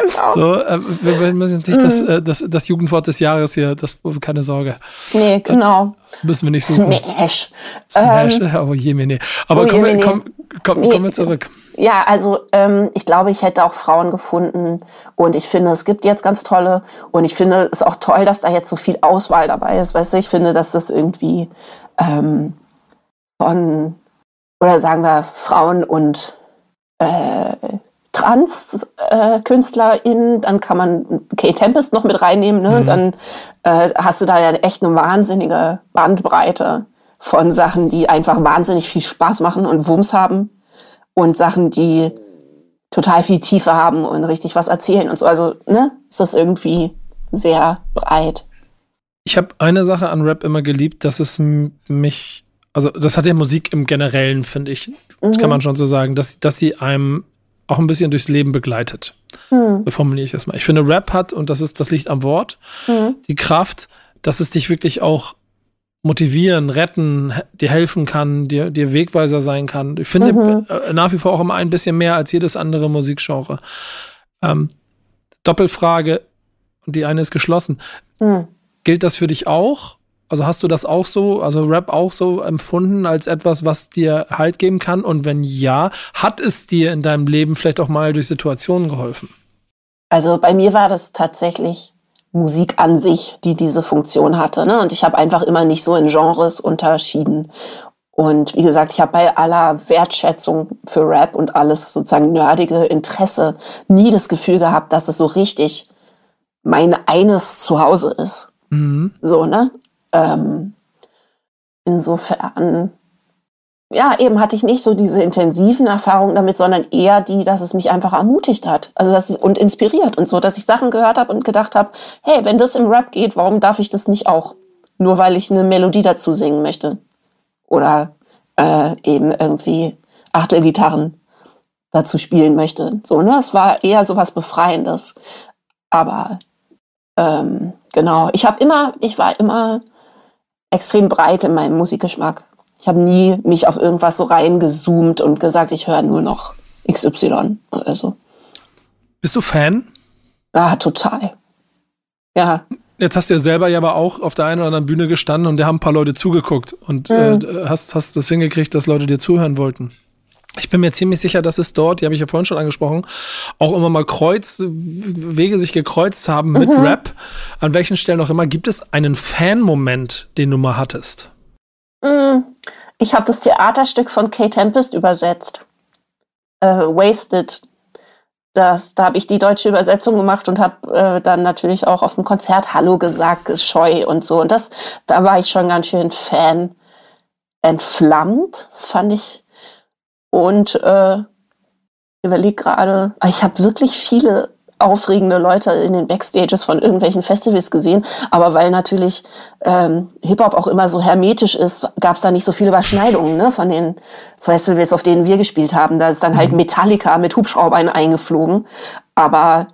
S2: Genau. So, äh, wir müssen jetzt nicht mhm. das, äh, das, das Jugendwort des Jahres hier, das, keine Sorge.
S3: Nee, genau.
S2: Das müssen wir nicht suchen.
S3: Smash.
S2: Smash, ähm, oh je, nee. Aber oh komm, je, komm, komm, nee. kommen wir zurück.
S3: Ja, also ähm, ich glaube, ich hätte auch Frauen gefunden und ich finde, es gibt jetzt ganz tolle und ich finde es auch toll, dass da jetzt so viel Auswahl dabei ist. Weißt du, ich finde, dass das irgendwie ähm, von, oder sagen wir, Frauen und äh, Trans-KünstlerInnen, äh, dann kann man Kate Tempest noch mit reinnehmen, ne? Mhm. Dann äh, hast du da ja echt eine wahnsinnige Bandbreite von Sachen, die einfach wahnsinnig viel Spaß machen und Wumms haben und Sachen, die total viel Tiefe haben und richtig was erzählen und so. Also, ne, ist das irgendwie sehr breit.
S2: Ich habe eine Sache an Rap immer geliebt, dass es mich, also das hat ja Musik im Generellen, finde ich, mhm. kann man schon so sagen, dass, dass sie einem auch ein bisschen durchs Leben begleitet. Mhm. So formuliere ich das mal. Ich finde, Rap hat, und das ist, das liegt am Wort, mhm. die Kraft, dass es dich wirklich auch motivieren, retten, dir helfen kann, dir, dir Wegweiser sein kann. Ich finde mhm. Äh, nach wie vor auch immer ein bisschen mehr als jedes andere Musikgenre. Ähm, Doppelfrage, und die eine ist geschlossen. Mhm. Gilt das für dich auch? Also hast du das auch so, also Rap auch so empfunden als etwas, was dir Halt geben kann? Und wenn ja, hat es dir in deinem Leben vielleicht auch mal durch Situationen geholfen?
S3: Also bei mir war das tatsächlich Musik an sich, die diese Funktion hatte. Ne? Und ich habe einfach immer nicht so in Genres unterschieden. Und wie gesagt, ich habe bei aller Wertschätzung für Rap und alles sozusagen nerdige Interesse nie das Gefühl gehabt, dass es so richtig mein eines Zuhause ist. Mhm. So, ne? Ähm, insofern, ja, eben hatte ich nicht so diese intensiven Erfahrungen damit, sondern eher die, dass es mich einfach ermutigt hat. Also dass es, und inspiriert und so, dass ich Sachen gehört habe und gedacht habe, hey, wenn das im Rap geht, warum darf ich das nicht auch? Nur weil ich eine Melodie dazu singen möchte. Oder äh, eben irgendwie Achtelgitarren dazu spielen möchte. So, ne? Es war eher so was Befreiendes. Aber ähm, genau, ich habe immer, ich war immer extrem breit in meinem Musikgeschmack. Ich habe nie mich auf irgendwas so reingezoomt und gesagt, ich höre nur noch XY oder so.
S2: Bist du Fan?
S3: Ja, total. Ja.
S2: Jetzt hast du ja selber ja aber auch auf der einen oder anderen Bühne gestanden und da haben ein paar Leute zugeguckt und mhm. äh, hast, hast das hingekriegt, dass Leute dir zuhören wollten. Ich bin mir ziemlich sicher, dass es dort, die habe ich ja vorhin schon angesprochen, auch immer mal Kreuz, Wege sich gekreuzt haben mit mhm. Rap. An welchen Stellen auch immer. Gibt es einen Fan-Moment, den du mal hattest?
S3: Mm, ich habe das Theaterstück von Kay Tempest übersetzt. Äh, Wasted. Das, da habe ich die deutsche Übersetzung gemacht und habe äh, dann natürlich auch auf dem Konzert Hallo gesagt, scheu und so. Und das, da war ich schon ganz schön Fan entflammt. Das fand ich und äh, überlege gerade, ah, ich habe wirklich viele aufregende Leute in den Backstages von irgendwelchen Festivals gesehen. Aber weil natürlich ähm, Hip-Hop auch immer so hermetisch ist, gab es da nicht so viele Überschneidungen ne, von den Festivals, auf denen wir gespielt haben. Da ist dann halt mhm. Metallica mit Hubschraubern eingeflogen. Aber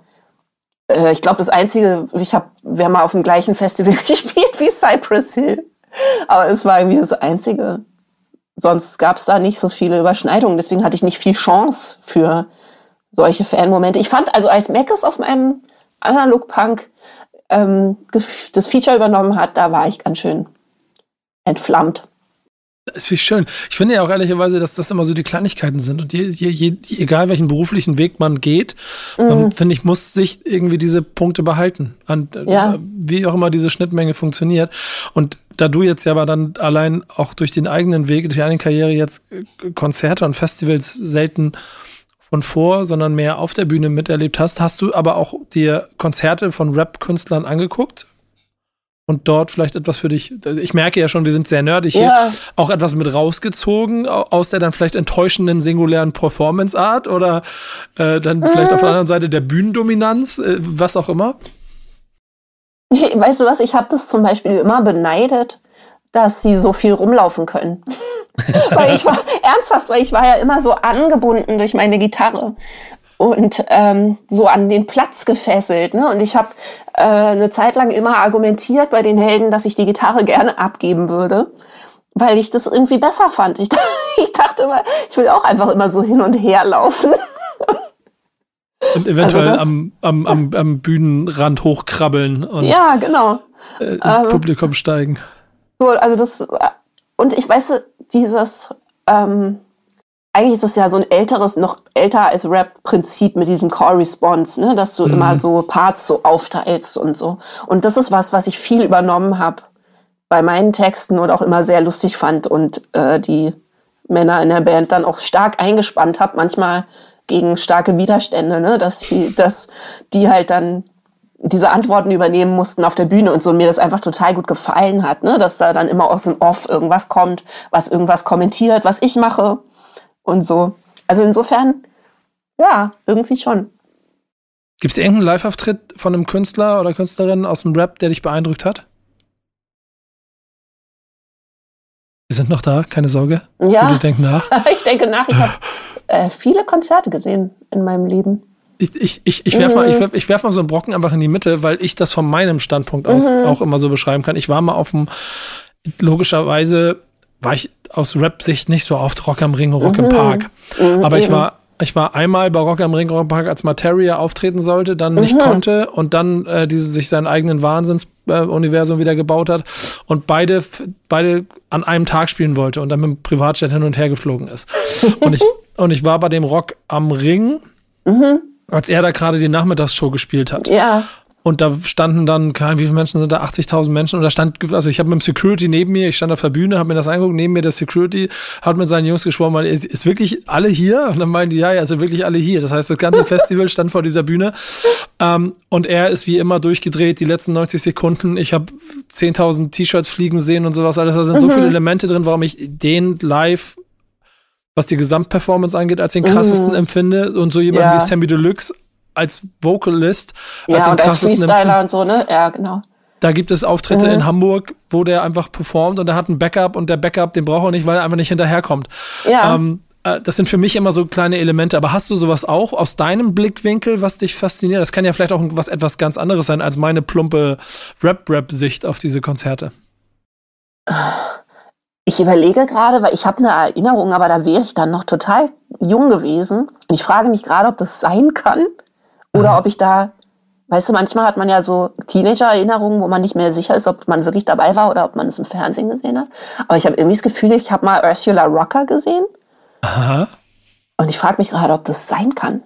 S3: äh, ich glaube, das Einzige, ich habe, wir haben mal auf dem gleichen Festival gespielt wie Cypress Hill. Aber es war irgendwie das Einzige, sonst gab es da nicht so viele Überschneidungen. Deswegen hatte ich nicht viel Chance für solche Fan-Momente. Ich fand also, als Mackes auf meinem Analog-Punk ähm, das Feature übernommen hat, da war ich ganz schön entflammt.
S2: Das ist schön. Ich finde ja auch ehrlicherweise, dass das immer so die Kleinigkeiten sind. Und je, je, je, egal welchen beruflichen Weg man geht, mhm. finde ich, muss sich irgendwie diese Punkte behalten. Und äh, ja. wie auch immer diese Schnittmenge funktioniert. Und da du jetzt ja aber dann allein auch durch den eigenen Weg, durch deine Karriere jetzt äh, Konzerte und Festivals selten von vor, sondern mehr auf der Bühne miterlebt hast, hast du aber auch dir Konzerte von Rap-Künstlern angeguckt? Und dort vielleicht etwas für dich, ich merke ja schon, wir sind sehr nerdig ja. hier, auch etwas mit rausgezogen aus der dann vielleicht enttäuschenden singulären Performance-Art oder äh, dann vielleicht auf der anderen Seite der Bühnendominanz, äh, was auch immer?
S3: Weißt du was, ich habe das zum Beispiel immer beneidet, dass sie so viel rumlaufen können. weil ich war, ernsthaft, weil ich war ja immer so angebunden durch meine Gitarre und ähm, so an den Platz gefesselt. Ne? Und ich habe äh, eine Zeit lang immer argumentiert bei den Helden, dass ich die Gitarre gerne abgeben würde, weil ich das irgendwie besser fand. Ich, ich dachte immer, ich will auch einfach immer so hin und her laufen.
S2: Und eventuell also das, am, am, am, am Bühnenrand hochkrabbeln und
S3: ja, genau.
S2: Äh, ähm, Publikum steigen.
S3: So, also das, und ich weiß, dieses, ähm, eigentlich ist es ja so ein älteres, noch älter als Rap-Prinzip mit diesem Core-Response, ne? dass du mhm. immer so Parts so aufteilst und so. Und das ist was, was ich viel übernommen habe bei meinen Texten und auch immer sehr lustig fand und äh, die Männer in der Band dann auch stark eingespannt habe. Manchmal gegen starke Widerstände, ne? dass, die, dass die halt dann diese Antworten übernehmen mussten auf der Bühne und so und mir das einfach total gut gefallen hat, ne? dass da dann immer aus dem Off irgendwas kommt, was irgendwas kommentiert, was ich mache und so. Also insofern, ja, irgendwie schon.
S2: Gibt es irgendeinen Live-Auftritt von einem Künstler oder Künstlerin aus dem Rap, der dich beeindruckt hat? Wir sind noch da, keine Sorge.
S3: Ja.
S2: Du denkst nach.
S3: ich denke nach. Ich habe äh, viele Konzerte gesehen in meinem Leben.
S2: Ich, ich, ich, ich werfe mal, ich werf, ich werf mal so einen Brocken einfach in die Mitte, weil ich das von meinem Standpunkt aus mhm. auch immer so beschreiben kann. Ich war mal auf dem, logischerweise war ich aus Rap-Sicht nicht so oft Rock am Ring, Rock mhm. im Park. Mhm, Aber ich war ich war einmal bei Rock am Ring Rock Park, als Materia auftreten sollte, dann nicht mhm. konnte und dann äh, diese, sich seinen eigenen Wahnsinnsuniversum äh, wieder gebaut hat und beide, beide an einem Tag spielen wollte und dann mit dem Privatjet hin und her geflogen ist. und, ich, und ich war bei dem Rock am Ring, mhm. als er da gerade die Nachmittagsshow gespielt hat.
S3: Ja.
S2: Und da standen dann, wie viele Menschen sind da? 80.000 Menschen. Und da stand, also ich habe mit dem Security neben mir, ich stand auf der Bühne, habe mir das angeguckt, neben mir der Security, hat mit seinen Jungs gesprochen, weil ist, ist wirklich alle hier? Und dann meinen die, ja, ja, sind wirklich alle hier. Das heißt, das ganze Festival stand vor dieser Bühne. Ähm, und er ist wie immer durchgedreht, die letzten 90 Sekunden. Ich habe 10.000 T-Shirts fliegen sehen und sowas alles. Da sind mhm. so viele Elemente drin, warum ich den live was die Gesamtperformance angeht, als den krassesten mhm. empfinde. Und so jemand ja. wie Sammy Deluxe als Vocalist.
S3: Ja, als und als Freestyler und so, ne? Ja, genau.
S2: Da gibt es Auftritte mhm. in Hamburg, wo der einfach performt und er hat ein Backup und der Backup, den braucht er nicht, weil er einfach nicht hinterherkommt. Ja. Ähm, äh, das sind für mich immer so kleine Elemente. Aber hast du sowas auch aus deinem Blickwinkel, was dich fasziniert? Das kann ja vielleicht auch was etwas ganz anderes sein als meine plumpe Rap-Rap-Sicht auf diese Konzerte.
S3: Ich überlege gerade, weil ich habe eine Erinnerung, aber da wäre ich dann noch total jung gewesen. Und ich frage mich gerade, ob das sein kann. Oder ob ich da, weißt du, manchmal hat man ja so Teenager-Erinnerungen, wo man nicht mehr sicher ist, ob man wirklich dabei war oder ob man es im Fernsehen gesehen hat. Aber ich habe irgendwie das Gefühl, ich habe mal Ursula Rocker gesehen.
S2: Aha.
S3: Und ich frage mich gerade, ob das sein kann.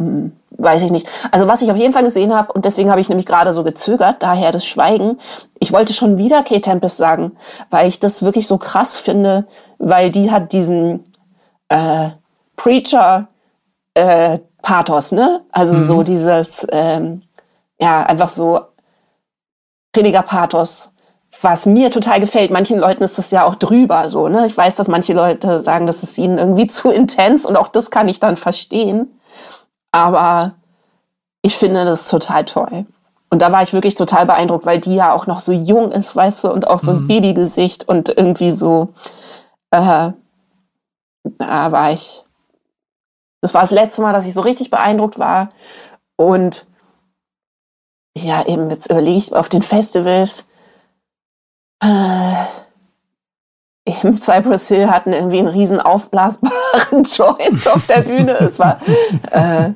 S3: Hm, weiß ich nicht. Also was ich auf jeden Fall gesehen habe, und deswegen habe ich nämlich gerade so gezögert, daher das Schweigen. Ich wollte schon wieder Kate Tempest sagen, weil ich das wirklich so krass finde, weil die hat diesen äh, Preacher äh, Pathos, ne? Also mhm. so dieses, ähm, ja, einfach so Prediger-Pathos, was mir total gefällt. Manchen Leuten ist das ja auch drüber, so, ne? Ich weiß, dass manche Leute sagen, das ist ihnen irgendwie zu intens und auch das kann ich dann verstehen. Aber ich finde das total toll. Und da war ich wirklich total beeindruckt, weil die ja auch noch so jung ist, weißt du, und auch so ein mhm. Babygesicht und irgendwie so, äh, da war ich das war das letzte Mal, dass ich so richtig beeindruckt war. Und ja, eben jetzt überlege ich auf den Festivals. Äh, im Cypress Hill hatten irgendwie einen riesen aufblasbaren Joint auf der Bühne. Es war äh,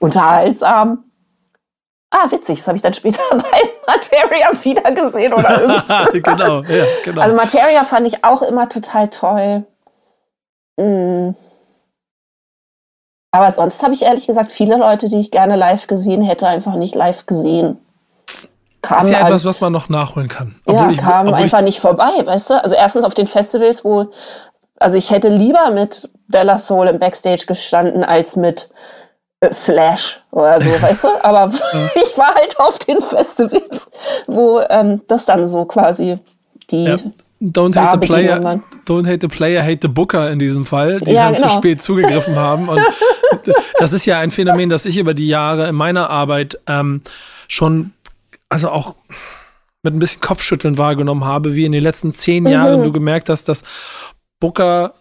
S3: unterhaltsam. Ah, witzig, das habe ich dann später bei Materia wieder gesehen oder irgendwie. genau, ja, genau. Also Materia fand ich auch immer total toll. Mm. Aber sonst habe ich ehrlich gesagt viele Leute, die ich gerne live gesehen hätte, einfach nicht live gesehen.
S2: Kam das ist ja etwas, was man noch nachholen kann.
S3: Obwohl ja, ich, kam einfach nicht vorbei, weißt du? Also erstens auf den Festivals, wo, also ich hätte lieber mit Della Soul im Backstage gestanden, als mit Slash oder so, weißt du? Aber ich war halt auf den Festivals, wo ähm, das dann so quasi die ja.
S2: Don't hate, the player, don't hate the player, hate the booker in diesem Fall, die ja, dann genau. zu spät zugegriffen haben. Und das ist ja ein Phänomen, das ich über die Jahre in meiner Arbeit ähm, schon, also auch mit ein bisschen Kopfschütteln wahrgenommen habe, wie in den letzten zehn mhm. Jahren du gemerkt hast, dass Booker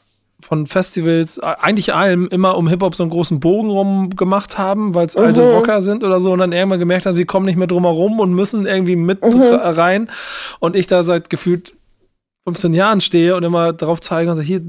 S2: von Festivals, eigentlich allem, immer um Hip-Hop so einen großen Bogen rum gemacht haben, weil es mhm. alte Rocker sind oder so und dann irgendwann gemerkt haben, sie kommen nicht mehr drum herum und müssen irgendwie mit mhm. rein. Und ich da seit gefühlt 15 Jahren stehe und immer drauf zeige und sage, hier.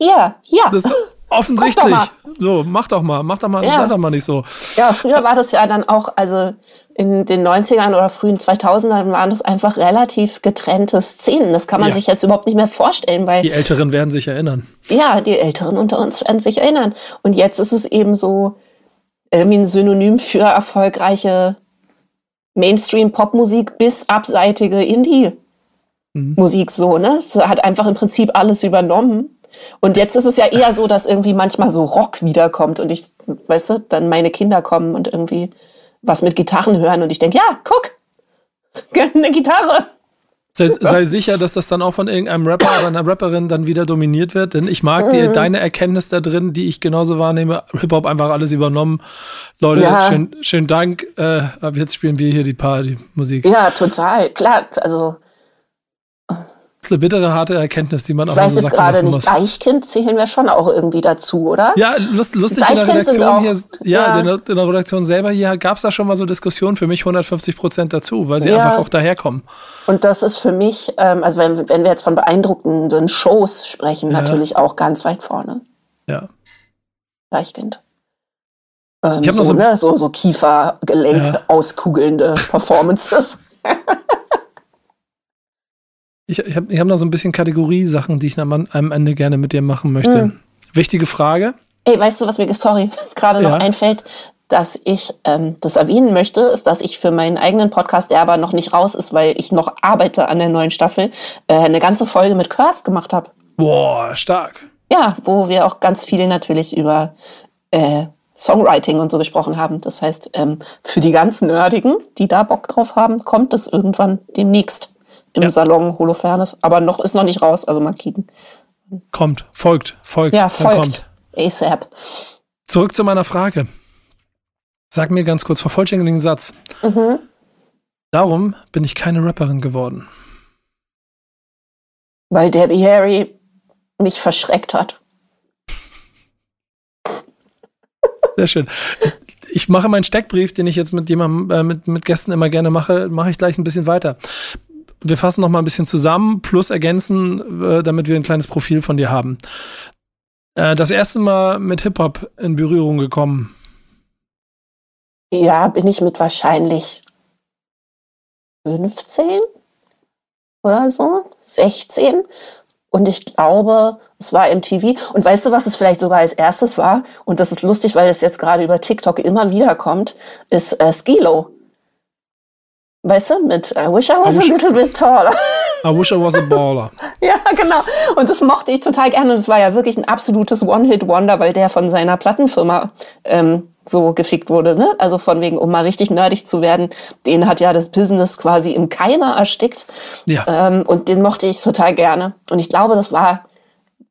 S3: Ja, ja.
S2: Das ist offensichtlich. So, mach doch mal, mach doch mal, ja. sei doch mal nicht so.
S3: Ja, früher war das ja dann auch, also in den 90ern oder frühen 2000ern waren das einfach relativ getrennte Szenen. Das kann man ja. sich jetzt überhaupt nicht mehr vorstellen, weil.
S2: Die Älteren werden sich erinnern.
S3: Ja, die Älteren unter uns werden sich erinnern. Und jetzt ist es eben so irgendwie ein Synonym für erfolgreiche Mainstream-Popmusik bis abseitige. Mhm. Musik so, ne? Es hat einfach im Prinzip alles übernommen. Und jetzt ist es ja eher so, dass irgendwie manchmal so Rock wiederkommt und ich, weißt du, dann meine Kinder kommen und irgendwie was mit Gitarren hören und ich denke, ja, guck, eine Gitarre.
S2: Sei, sei, sicher, dass das dann auch von irgendeinem Rapper oder einer Rapperin dann wieder dominiert wird, denn ich mag die, mhm. deine Erkenntnis da drin, die ich genauso wahrnehme. Hip-Hop einfach alles übernommen. Leute, ja. schön, schönen Dank. Äh, ab jetzt spielen wir hier die Party-Musik.
S3: Ja, total. Klar, also
S2: ist eine bittere, harte Erkenntnis, die man
S3: ich
S2: auch
S3: weiß so jetzt gerade nicht. Muss. Deichkind zählen wir schon auch irgendwie dazu, oder?
S2: Ja, lust, lustig in der Redaktion auch, hier, ja, ja. In, der, in, der, Redaktion selber hier gab es da schon mal so Diskussionen für mich 150 Prozent dazu, weil sie ja. einfach auch daherkommen.
S3: Und das ist für mich, ähm, also wenn, wenn wir jetzt von beeindruckenden Shows sprechen, ja. natürlich auch ganz weit vorne.
S2: Ja.
S3: Deichkind. Ähm, ich so, so, ne, so, so Kiefergelenk auskugelnde Performances.
S2: Ich, ich habe ich hab noch so ein bisschen Kategoriesachen, die ich am, am Ende gerne mit dir machen möchte. Mhm. Wichtige Frage.
S3: Ey, weißt du, was mir, sorry, gerade noch ja. einfällt? dass ich ähm, das erwähnen möchte, ist, dass ich für meinen eigenen Podcast, der aber noch nicht raus ist, weil ich noch arbeite an der neuen Staffel, äh, eine ganze Folge mit Curse gemacht habe.
S2: Boah, stark.
S3: Ja, wo wir auch ganz viel natürlich über äh, Songwriting und so gesprochen haben. Das heißt, ähm, für die ganzen Nerdigen, die da Bock drauf haben, kommt es irgendwann demnächst im ja. Salon Holofernes, aber noch ist noch nicht raus, also mal kicken.
S2: Kommt, folgt, folgt.
S3: Ja, folgt. ASAP.
S2: Zurück zu meiner Frage. Sag mir ganz kurz, vervollständigen den Satz. Mhm. Darum bin ich keine Rapperin geworden.
S3: Weil Debbie Harry mich verschreckt hat.
S2: Sehr schön. Ich mache meinen Steckbrief, den ich jetzt mit jemandem, äh, mit, mit Gästen immer gerne mache, mache ich gleich ein bisschen weiter wir fassen noch mal ein bisschen zusammen, plus ergänzen, äh, damit wir ein kleines Profil von dir haben. Äh, das erste Mal mit Hip-Hop in Berührung gekommen?
S3: Ja, bin ich mit wahrscheinlich 15 oder so, 16. Und ich glaube, es war MTV. Und weißt du, was es vielleicht sogar als erstes war? Und das ist lustig, weil es jetzt gerade über TikTok immer wieder kommt, ist äh, Skilo. Weißt du, mit I wish I was I a little bit taller.
S2: I wish I was a baller.
S3: ja, genau. Und das mochte ich total gerne. Und es war ja wirklich ein absolutes One-Hit-Wonder, weil der von seiner Plattenfirma ähm, so gefickt wurde. Ne? Also von wegen, um mal richtig nerdig zu werden, den hat ja das Business quasi im Keime erstickt. Ja. Ähm, und den mochte ich total gerne. Und ich glaube, das war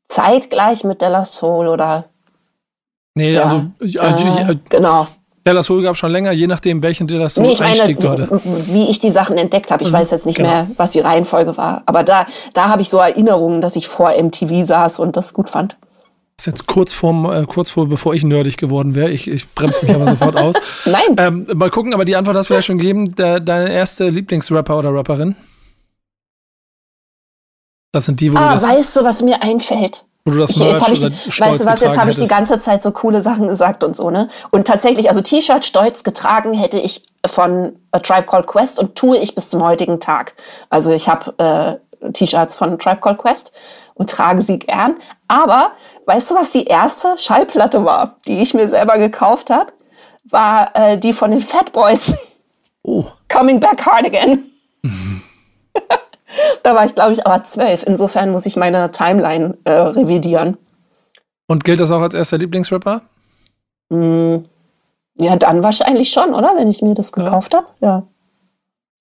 S3: zeitgleich mit Della Soul oder
S2: Nee, ja, also,
S3: äh, äh, genau.
S2: Della Soul gab schon länger, je nachdem, welchen Della Soul nee, ich meine, Einstieg
S3: Wie ich die Sachen entdeckt habe. Ich mhm, weiß jetzt nicht genau. mehr, was die Reihenfolge war. Aber da, da habe ich so Erinnerungen, dass ich vor MTV saß und das gut fand.
S2: Das ist jetzt kurz vor, äh, kurz vor, bevor ich nerdig geworden wäre. Ich, ich bremse mich aber sofort aus.
S3: Nein.
S2: Ähm, mal gucken, aber die Antwort hast du ja schon gegeben. Der, deine erste Lieblingsrapper oder Rapperin? Das sind die, wo
S3: ah, du das weißt du, was mir einfällt?
S2: Wo du das
S3: ich, jetzt hab ich, Weißt du was, jetzt habe ich die ganze Zeit so coole Sachen gesagt und so, ne? Und tatsächlich, also T-Shirt stolz getragen hätte ich von A Tribe Called Quest und tue ich bis zum heutigen Tag. Also ich habe äh, T-Shirts von A Tribe Called Quest und trage sie gern. Aber weißt du, was die erste Schallplatte war, die ich mir selber gekauft habe? War äh, die von den Fat Boys.
S2: Oh.
S3: Coming Back Hard Again. Da war ich, glaube ich, aber zwölf. Insofern muss ich meine Timeline äh, revidieren.
S2: Und gilt das auch als erster Lieblingsrapper?
S3: Mm, ja, dann wahrscheinlich schon, oder? Wenn ich mir das gekauft ja. habe. Ja.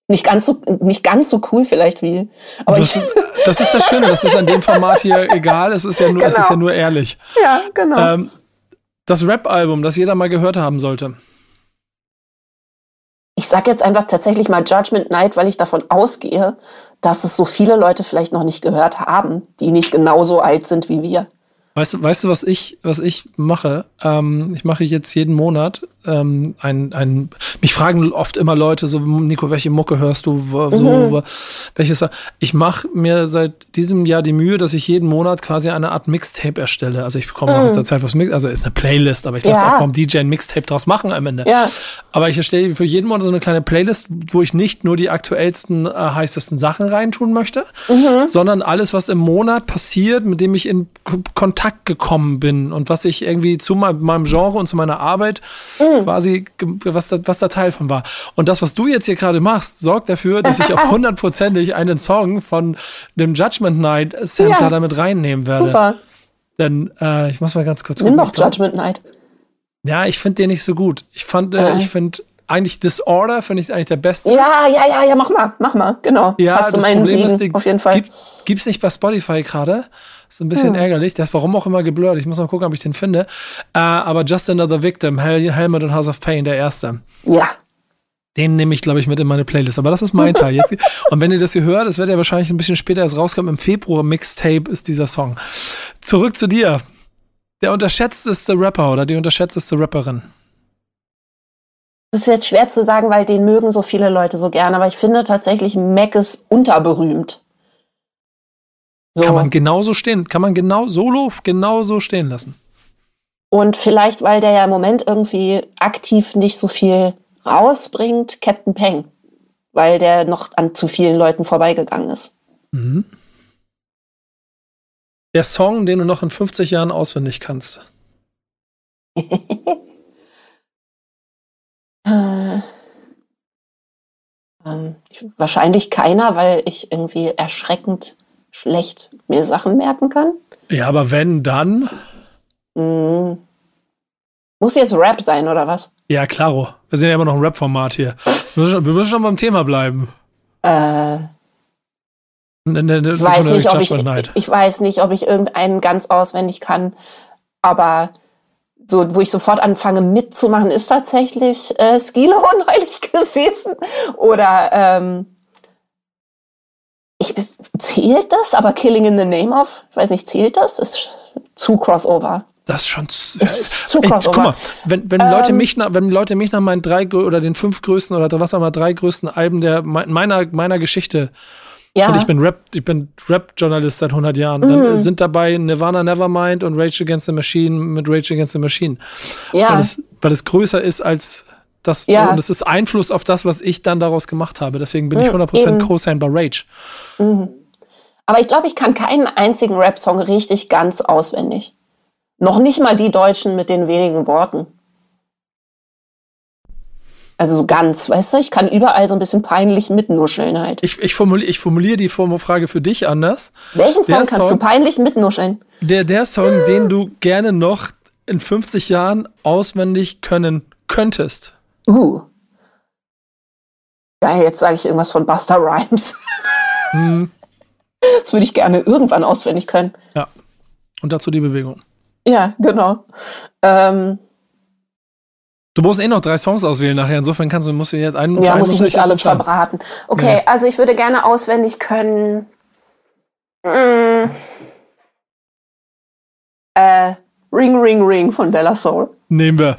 S3: Nicht ganz, so, nicht ganz so cool vielleicht wie. Aber
S2: das,
S3: ich
S2: das ist das Schöne, das ist an dem Format hier egal, es ist ja nur, genau. es ist ja nur ehrlich.
S3: Ja, genau.
S2: Ähm, das Rap-Album, das jeder mal gehört haben sollte
S3: ich sage jetzt einfach tatsächlich mal Judgment Night, weil ich davon ausgehe, dass es so viele Leute vielleicht noch nicht gehört haben, die nicht genauso alt sind wie wir.
S2: Weißt du, weißt du, was ich, was ich mache? Ähm, ich mache jetzt jeden Monat ähm, ein, ein, mich fragen oft immer Leute so, Nico, welche Mucke hörst du? So, mhm. welches? Ich mache mir seit diesem Jahr die Mühe, dass ich jeden Monat quasi eine Art Mixtape erstelle. Also ich bekomme mhm. aus der Zeit was Mix, also ist eine Playlist, aber ich lasse ja. auch vom DJ ein Mixtape draus machen am Ende.
S3: Ja.
S2: Aber ich erstelle für jeden Monat so eine kleine Playlist, wo ich nicht nur die aktuellsten, äh, heißesten Sachen reintun möchte, mhm. sondern alles, was im Monat passiert, mit dem ich in Kontakt Kontakt gekommen bin und was ich irgendwie zu meinem Genre und zu meiner Arbeit mhm. quasi, was da, was da Teil von war. Und das, was du jetzt hier gerade machst, sorgt dafür, dass ich auch hundertprozentig einen Song von dem Judgment Night Sampler ja. damit reinnehmen werde. Super. Denn äh, ich muss mal ganz kurz
S3: Nimm doch Judgment Night.
S2: Ja, ich finde den nicht so gut. Ich fand, äh, äh. ich finde eigentlich Disorder finde ich eigentlich der beste.
S3: Ja, ja, ja, ja, mach mal, mach mal, genau.
S2: Ja, Hast das Problem Segen, ist,
S3: die, auf jeden Fall.
S2: Gibt, es nicht bei Spotify gerade. Ist ein bisschen hm. ärgerlich. Der ist warum auch immer geblurrt. Ich muss mal gucken, ob ich den finde. Äh, aber Just Another Victim, Hel Helmet und House of Pain, der erste.
S3: Ja.
S2: Den nehme ich, glaube ich, mit in meine Playlist. Aber das ist mein Teil. Jetzt, und wenn ihr das hier hört, das wird ja wahrscheinlich ein bisschen später erst rauskommen. Im Februar Mixtape ist dieser Song. Zurück zu dir. Der unterschätzteste Rapper oder die unterschätzteste Rapperin.
S3: Das ist jetzt schwer zu sagen, weil den mögen so viele Leute so gerne, aber ich finde tatsächlich, Mac ist unterberühmt.
S2: So. Kann man genauso stehen, kann man genau solo genauso stehen lassen.
S3: Und vielleicht, weil der ja im Moment irgendwie aktiv nicht so viel rausbringt, Captain Peng. Weil der noch an zu vielen Leuten vorbeigegangen ist. Mhm.
S2: Der Song, den du noch in 50 Jahren auswendig kannst.
S3: Äh, ähm, wahrscheinlich keiner, weil ich irgendwie erschreckend schlecht mir Sachen merken kann.
S2: Ja, aber wenn, dann?
S3: Mhm. Muss jetzt Rap sein, oder was?
S2: Ja, klaro. Wir sind ja immer noch ein Rap-Format hier. Wir müssen, wir müssen schon beim Thema bleiben.
S3: Äh. Ne, ne, ne, weiß nicht, ob ich, ich weiß nicht, ob ich irgendeinen ganz auswendig kann, aber so, wo ich sofort anfange mitzumachen, ist tatsächlich äh, Skilo neulich gewesen. Oder ähm, ich zählt das, aber Killing in the Name of, ich weiß nicht, zählt das? Ist zu Crossover.
S2: Das ist schon zu, ist zu crossover. Ey, guck mal, wenn, wenn, ähm, Leute mich nach, wenn Leute mich nach meinen drei oder den fünf größten oder was auch immer drei größten Alben der meiner meiner Geschichte ja. Und ich bin Rap, ich bin Rap-Journalist seit 100 Jahren. Mhm. Dann sind dabei Nirvana Nevermind und Rage Against the Machine mit Rage Against the Machine. Ja. Weil es, weil es größer ist als das, ja. und es ist Einfluss auf das, was ich dann daraus gemacht habe. Deswegen bin ich 100% mhm, Co-Sign bei Rage.
S3: Mhm. Aber ich glaube, ich kann keinen einzigen Rap-Song richtig ganz auswendig. Noch nicht mal die Deutschen mit den wenigen Worten. Also so ganz, weißt du, ich kann überall so ein bisschen peinlich mitnuscheln halt.
S2: Ich, ich, formuliere, ich formuliere die Frage für dich anders.
S3: Welchen Song der kannst Song, du peinlich mitnuscheln?
S2: Der, der Song, den du gerne noch in 50 Jahren auswendig können könntest.
S3: Uh. Geil, jetzt sage ich irgendwas von Buster Rhymes. Hm. Das würde ich gerne irgendwann auswendig können.
S2: Ja. Und dazu die Bewegung.
S3: Ja, genau. Ähm,
S2: Du musst eh noch drei Songs auswählen nachher. Insofern kannst du, musst du jetzt einen.
S3: Ja, muss ich nicht alles verbraten. Okay, ja. also ich würde gerne auswendig können. Mm, äh, Ring, Ring, Ring von Della Soul.
S2: Nehmen wir.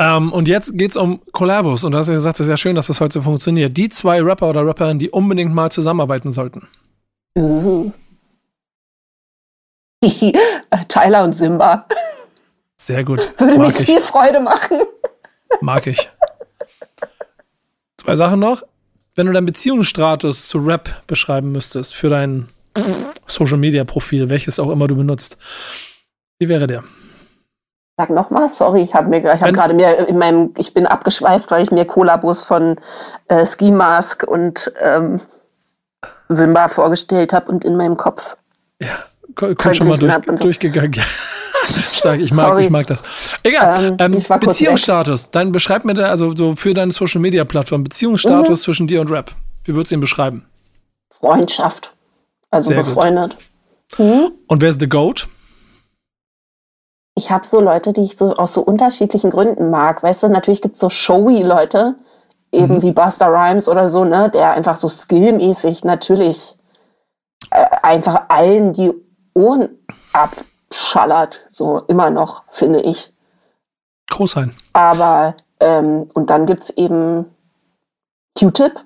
S2: Ähm, und jetzt geht's um Kollabos. Und du hast ja gesagt, es ist ja schön, dass das heute so funktioniert. Die zwei Rapper oder Rapperinnen, die unbedingt mal zusammenarbeiten sollten.
S3: Uh. Tyler und Simba.
S2: Sehr gut.
S3: Würde Mag mir ich. viel Freude machen.
S2: Mag ich. Zwei Sachen noch. Wenn du deinen Beziehungsstatus zu Rap beschreiben müsstest für dein Social Media Profil, welches auch immer du benutzt, wie wäre der?
S3: Sag nochmal, sorry, ich habe mir, ich habe gerade mir in meinem, ich bin abgeschweift, weil ich mir Kollabos von äh, Ski Mask und ähm, Simba vorgestellt habe und in meinem Kopf.
S2: Ja, kommt schon mal durch, so. durchgegangen. Ja. Ich mag, ich mag das. Egal. Ähm, ähm, Beziehungsstatus. Dann beschreib mir da, also so für deine Social Media Plattform, Beziehungsstatus mhm. zwischen dir und Rap. Wie würdest du ihn beschreiben?
S3: Freundschaft. Also Sehr befreundet.
S2: Mhm. Und wer ist The Goat?
S3: Ich habe so Leute, die ich so aus so unterschiedlichen Gründen mag. Weißt du, natürlich gibt es so showy Leute, eben mhm. wie Buster Rhymes oder so, ne, der einfach so skillmäßig natürlich äh, einfach allen die Ohren ab schallert, so immer noch, finde ich.
S2: Großheim.
S3: Aber, ähm, und dann gibt es eben Q-Tip,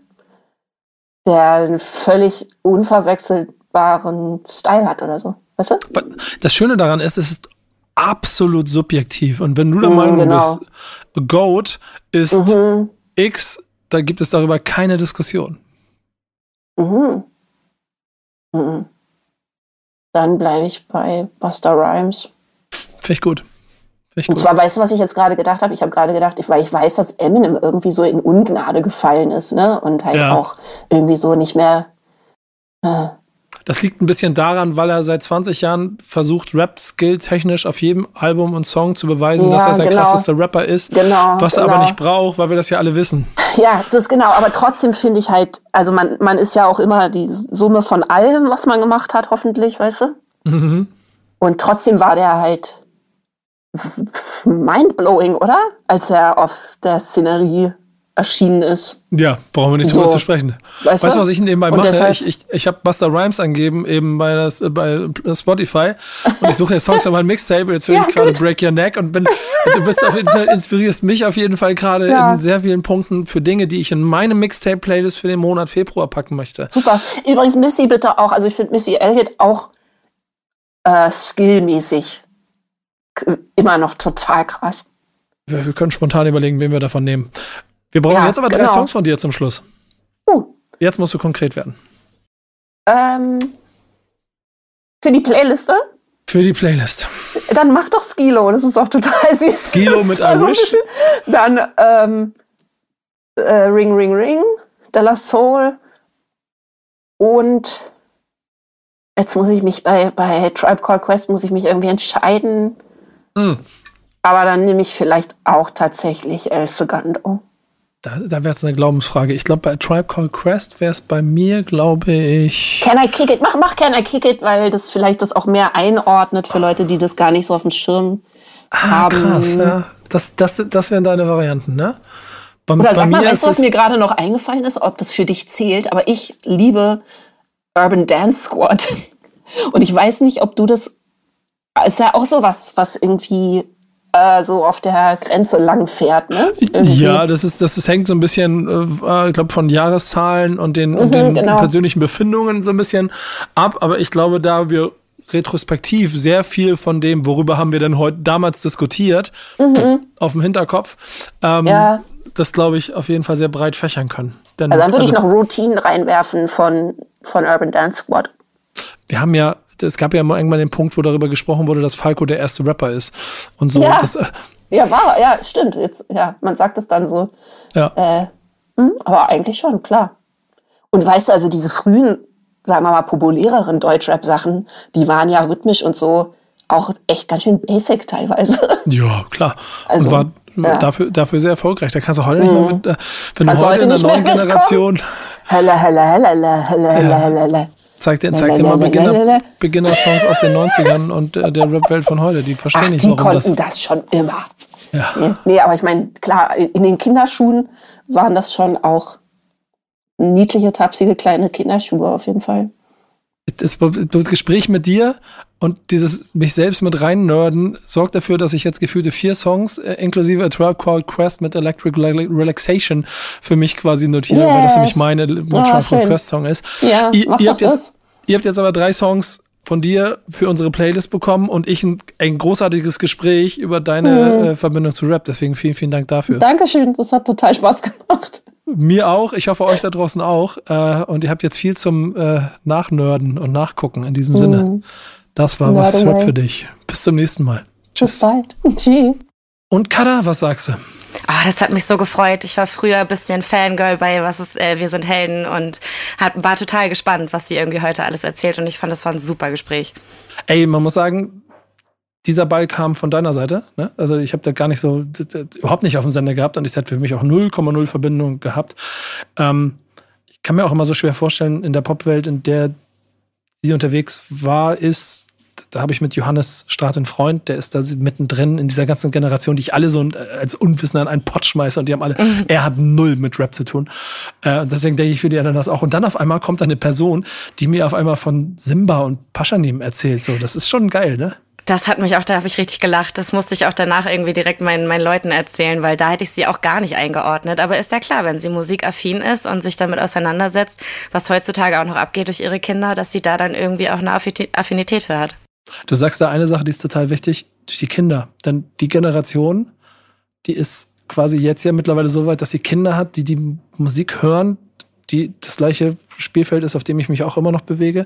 S3: der einen völlig unverwechselbaren Style hat oder so. Weißt du?
S2: Das Schöne daran ist, es ist absolut subjektiv. Und wenn du der mhm, Meinung genau. bist, Goat ist mhm. X, da gibt es darüber keine Diskussion.
S3: Mhm. Mhm dann bleibe ich bei Buster Rhymes.
S2: Finde ich gut.
S3: Ich und zwar, weißt du, was ich jetzt gerade gedacht habe? Ich habe gerade gedacht, weil ich weiß, dass Eminem irgendwie so in Ungnade gefallen ist, ne? Und halt ja. auch irgendwie so nicht mehr. Äh,
S2: Das liegt ein bisschen daran, weil er seit 20 Jahren versucht, Rap-Skill technisch auf jedem Album und Song zu beweisen, ja, dass er der genau. krasseste Rapper ist. Genau, was er genau. aber nicht braucht, weil wir das ja alle wissen.
S3: Ja, das genau. Aber trotzdem finde ich halt, also man, man ist ja auch immer die Summe von allem, was man gemacht hat, hoffentlich, weißt du? Mhm. Und trotzdem war der halt mindblowing, oder? Als er auf der Szenerie erschienen ist.
S2: Ja, brauchen wir nicht so. drüber zu sprechen. Weißt, weißt du, was ich nebenbei mache? Ich, ich, ich habe Buster Rhymes angeben, eben bei, das, bei Spotify. Und ich suche jetzt Songs für mein Mixtape. Jetzt höre ja, ich gerade Break Your Neck und bin, du bist auf jeden Fall, inspirierst mich auf jeden Fall gerade ja. in sehr vielen Punkten für Dinge, die ich in meine Mixtape-Playlist für den Monat Februar packen möchte.
S3: Super. Übrigens Missy bitte auch, also ich finde Missy Elliott auch äh, skillmäßig immer noch total krass.
S2: Wir, wir können spontan überlegen, wen wir davon nehmen. Wir brauchen ja, jetzt aber drei genau. Songs von dir zum Schluss. Uh. Jetzt musst du konkret werden.
S3: Ähm, für die Playliste?
S2: Für die Playlist.
S3: Dann mach doch Skilo, das ist auch total süß.
S2: Skilo mit I Wish.
S3: Dann ähm, äh, Ring Ring Ring, Della Soul und jetzt muss ich mich bei, bei Tribe Call Quest muss ich mich irgendwie entscheiden. Hm. Aber dann nehme ich vielleicht auch tatsächlich El Segundo.
S2: Da, da wäre es eine Glaubensfrage. Ich glaube, bei Tribe Called Quest wäre es bei mir, glaube ich.
S3: Can I Kick It? Mach, mach Can I Kick It, weil das vielleicht das auch mehr einordnet für Leute, die das gar nicht so auf dem Schirm ah, haben. Krass,
S2: ja. Das, das, das wären deine Varianten, ne?
S3: Bei, Oder sag mal, weißt du, was mir gerade noch eingefallen ist, ob das für dich zählt, aber ich liebe Urban Dance Squad. Und ich weiß nicht, ob du das. Ist ja auch sowas, was irgendwie äh, so auf der Grenze lang fährt. Ne?
S2: Ja, das ist, das ist, hängt so ein bisschen, äh, ich glaube, von Jahreszahlen und den, mhm, und den genau. persönlichen Befindungen so ein bisschen ab. Aber ich glaube, da wir retrospektiv sehr viel von dem, worüber haben wir denn heute damals diskutiert, mhm. auf dem Hinterkopf, ähm, ja. das glaube ich auf jeden Fall sehr breit fächern können.
S3: Denn, also dann würde also, ich noch Routine reinwerfen von, von Urban Dance Squad.
S2: Wir haben ja es gab ja mal irgendwann den Punkt, wo darüber gesprochen wurde, dass Falco der erste Rapper ist. Und so.
S3: Ja,
S2: das, äh,
S3: ja war, ja, stimmt. Jetzt, ja, man sagt es dann so. Ja. Äh, mh, hm, aber eigentlich schon, klar. Und weißt du, also diese frühen, sagen wir mal, populäreren Deutschrap-Sachen, die waren ja rhythmisch und so auch echt ganz schön basic teilweise.
S2: Ja, klar. Also, und war ja. dafür, dafür sehr erfolgreich. Da kannst du heute mhm. nicht mehr mit, äh, wenn kannst du heute in der neuen Generation.
S3: Hella, hella, hella, hella, hella, hella, hella.
S2: Zeig dir, zeig dir mal Beginner, Beginner-Songs aus den 90ern und äh, der Rap-Welt von heute. Die verstehen Ach, nicht,
S3: warum die konnten das, das schon immer. Ja. Nee, nee aber ich meine, klar, in den Kinderschuhen waren das schon auch niedliche, tapsige kleine Kinderschuhe auf jeden Fall
S2: das, das Gespräch mit dir und dieses mich selbst mit rein nörden sorgt dafür, dass ich jetzt gefühlte vier Songs äh, inklusive A Tribe Called Quest mit Electric Relaxation für mich quasi notiere, yes. weil das nämlich meine oh, Tribe Called Quest Song ist.
S3: Ja,
S2: ihr, ihr habt jetzt, ihr habt jetzt aber drei Songs von dir für unsere Playlist bekommen und ich ein, ein großartiges Gespräch über deine mhm. äh, Verbindung zu Rap. Deswegen vielen, vielen Dank dafür.
S3: Dankeschön, das hat total Spaß gemacht.
S2: Mir auch. Ich hoffe, euch da draußen auch. Äh, und ihr habt jetzt viel zum äh, Nachnörden und Nachgucken in diesem mhm. Sinne. Das war was ist Rap für dich. Bis zum nächsten Mal.
S3: Tschüss. Bis bald. Tschüss.
S2: Und Kada, was sagst du?
S1: Ah, das hat mich so gefreut. Ich war früher ein bisschen Fangirl bei Was ist, äh, Wir sind Helden und hat, war total gespannt, was sie irgendwie heute alles erzählt. Und ich fand, das war ein super Gespräch.
S2: Ey, man muss sagen, dieser Ball kam von deiner Seite. Ne? Also ich habe da gar nicht so, überhaupt nicht auf dem Sender gehabt und ich hatte für mich auch 0,0 Verbindung gehabt. Ähm, ich kann mir auch immer so schwer vorstellen, in der Popwelt, in der sie unterwegs war, ist, da habe ich mit Johannes Straat einen Freund, der ist da mittendrin in dieser ganzen Generation, die ich alle so als Unwissender an einen Pott schmeiße und die haben alle, mhm. er hat null mit Rap zu tun. Äh, deswegen denke ich für die anderen das auch. Und dann auf einmal kommt eine Person, die mir auf einmal von Simba und Paschanim erzählt. So, das ist schon geil, ne?
S1: Das hat mich auch, da habe ich richtig gelacht. Das musste ich auch danach irgendwie direkt meinen, meinen Leuten erzählen, weil da hätte ich sie auch gar nicht eingeordnet. Aber ist ja klar, wenn sie musikaffin ist und sich damit auseinandersetzt, was heutzutage auch noch abgeht durch ihre Kinder, dass sie da dann irgendwie auch eine Affinität für hat.
S2: Du sagst da eine Sache, die ist total wichtig, durch die Kinder. Denn die Generation, die ist quasi jetzt ja mittlerweile so weit, dass sie Kinder hat, die die Musik hören, die das gleiche Spielfeld ist, auf dem ich mich auch immer noch bewege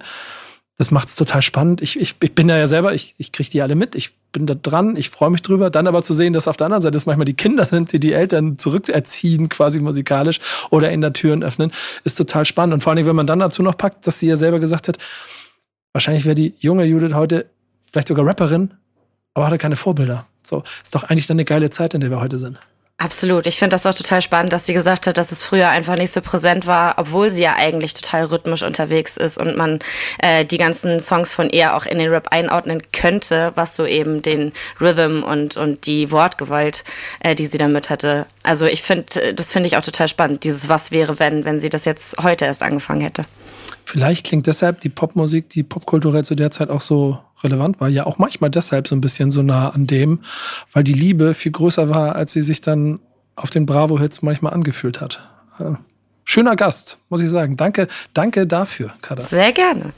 S2: das macht es total spannend. Ich, ich, ich bin ja selber, ich, ich kriege die alle mit, ich bin da dran, ich freue mich drüber. Dann aber zu sehen, dass auf der anderen Seite es manchmal die Kinder sind, die die Eltern zurückerziehen, quasi musikalisch oder in der Türen öffnen, ist total spannend. Und vor allem, wenn man dann dazu noch packt, dass sie ja selber gesagt hat, wahrscheinlich wäre die junge Judith heute vielleicht sogar Rapperin, aber hatte keine Vorbilder. So, ist doch eigentlich dann eine geile Zeit, in der wir heute sind.
S1: Absolut. Ich finde das auch total spannend, dass sie gesagt hat, dass es früher einfach nicht so präsent war, obwohl sie ja eigentlich total rhythmisch unterwegs ist und man äh, die ganzen Songs von ihr auch in den Rap einordnen könnte, was so eben den Rhythm und, und die Wortgewalt, äh, die sie damit hatte. Also ich finde, das finde ich auch total spannend, dieses Was wäre, wenn, wenn sie das jetzt heute erst angefangen hätte.
S2: Vielleicht klingt deshalb die Popmusik, die popkulturell zu der Zeit auch so relevant war, ja auch manchmal deshalb so ein bisschen so nah an dem, weil die Liebe viel größer war, als sie sich dann auf den Bravo-Hits manchmal angefühlt hat. Äh, schöner Gast, muss ich sagen. Danke, danke dafür,
S1: Kada. Sehr gerne.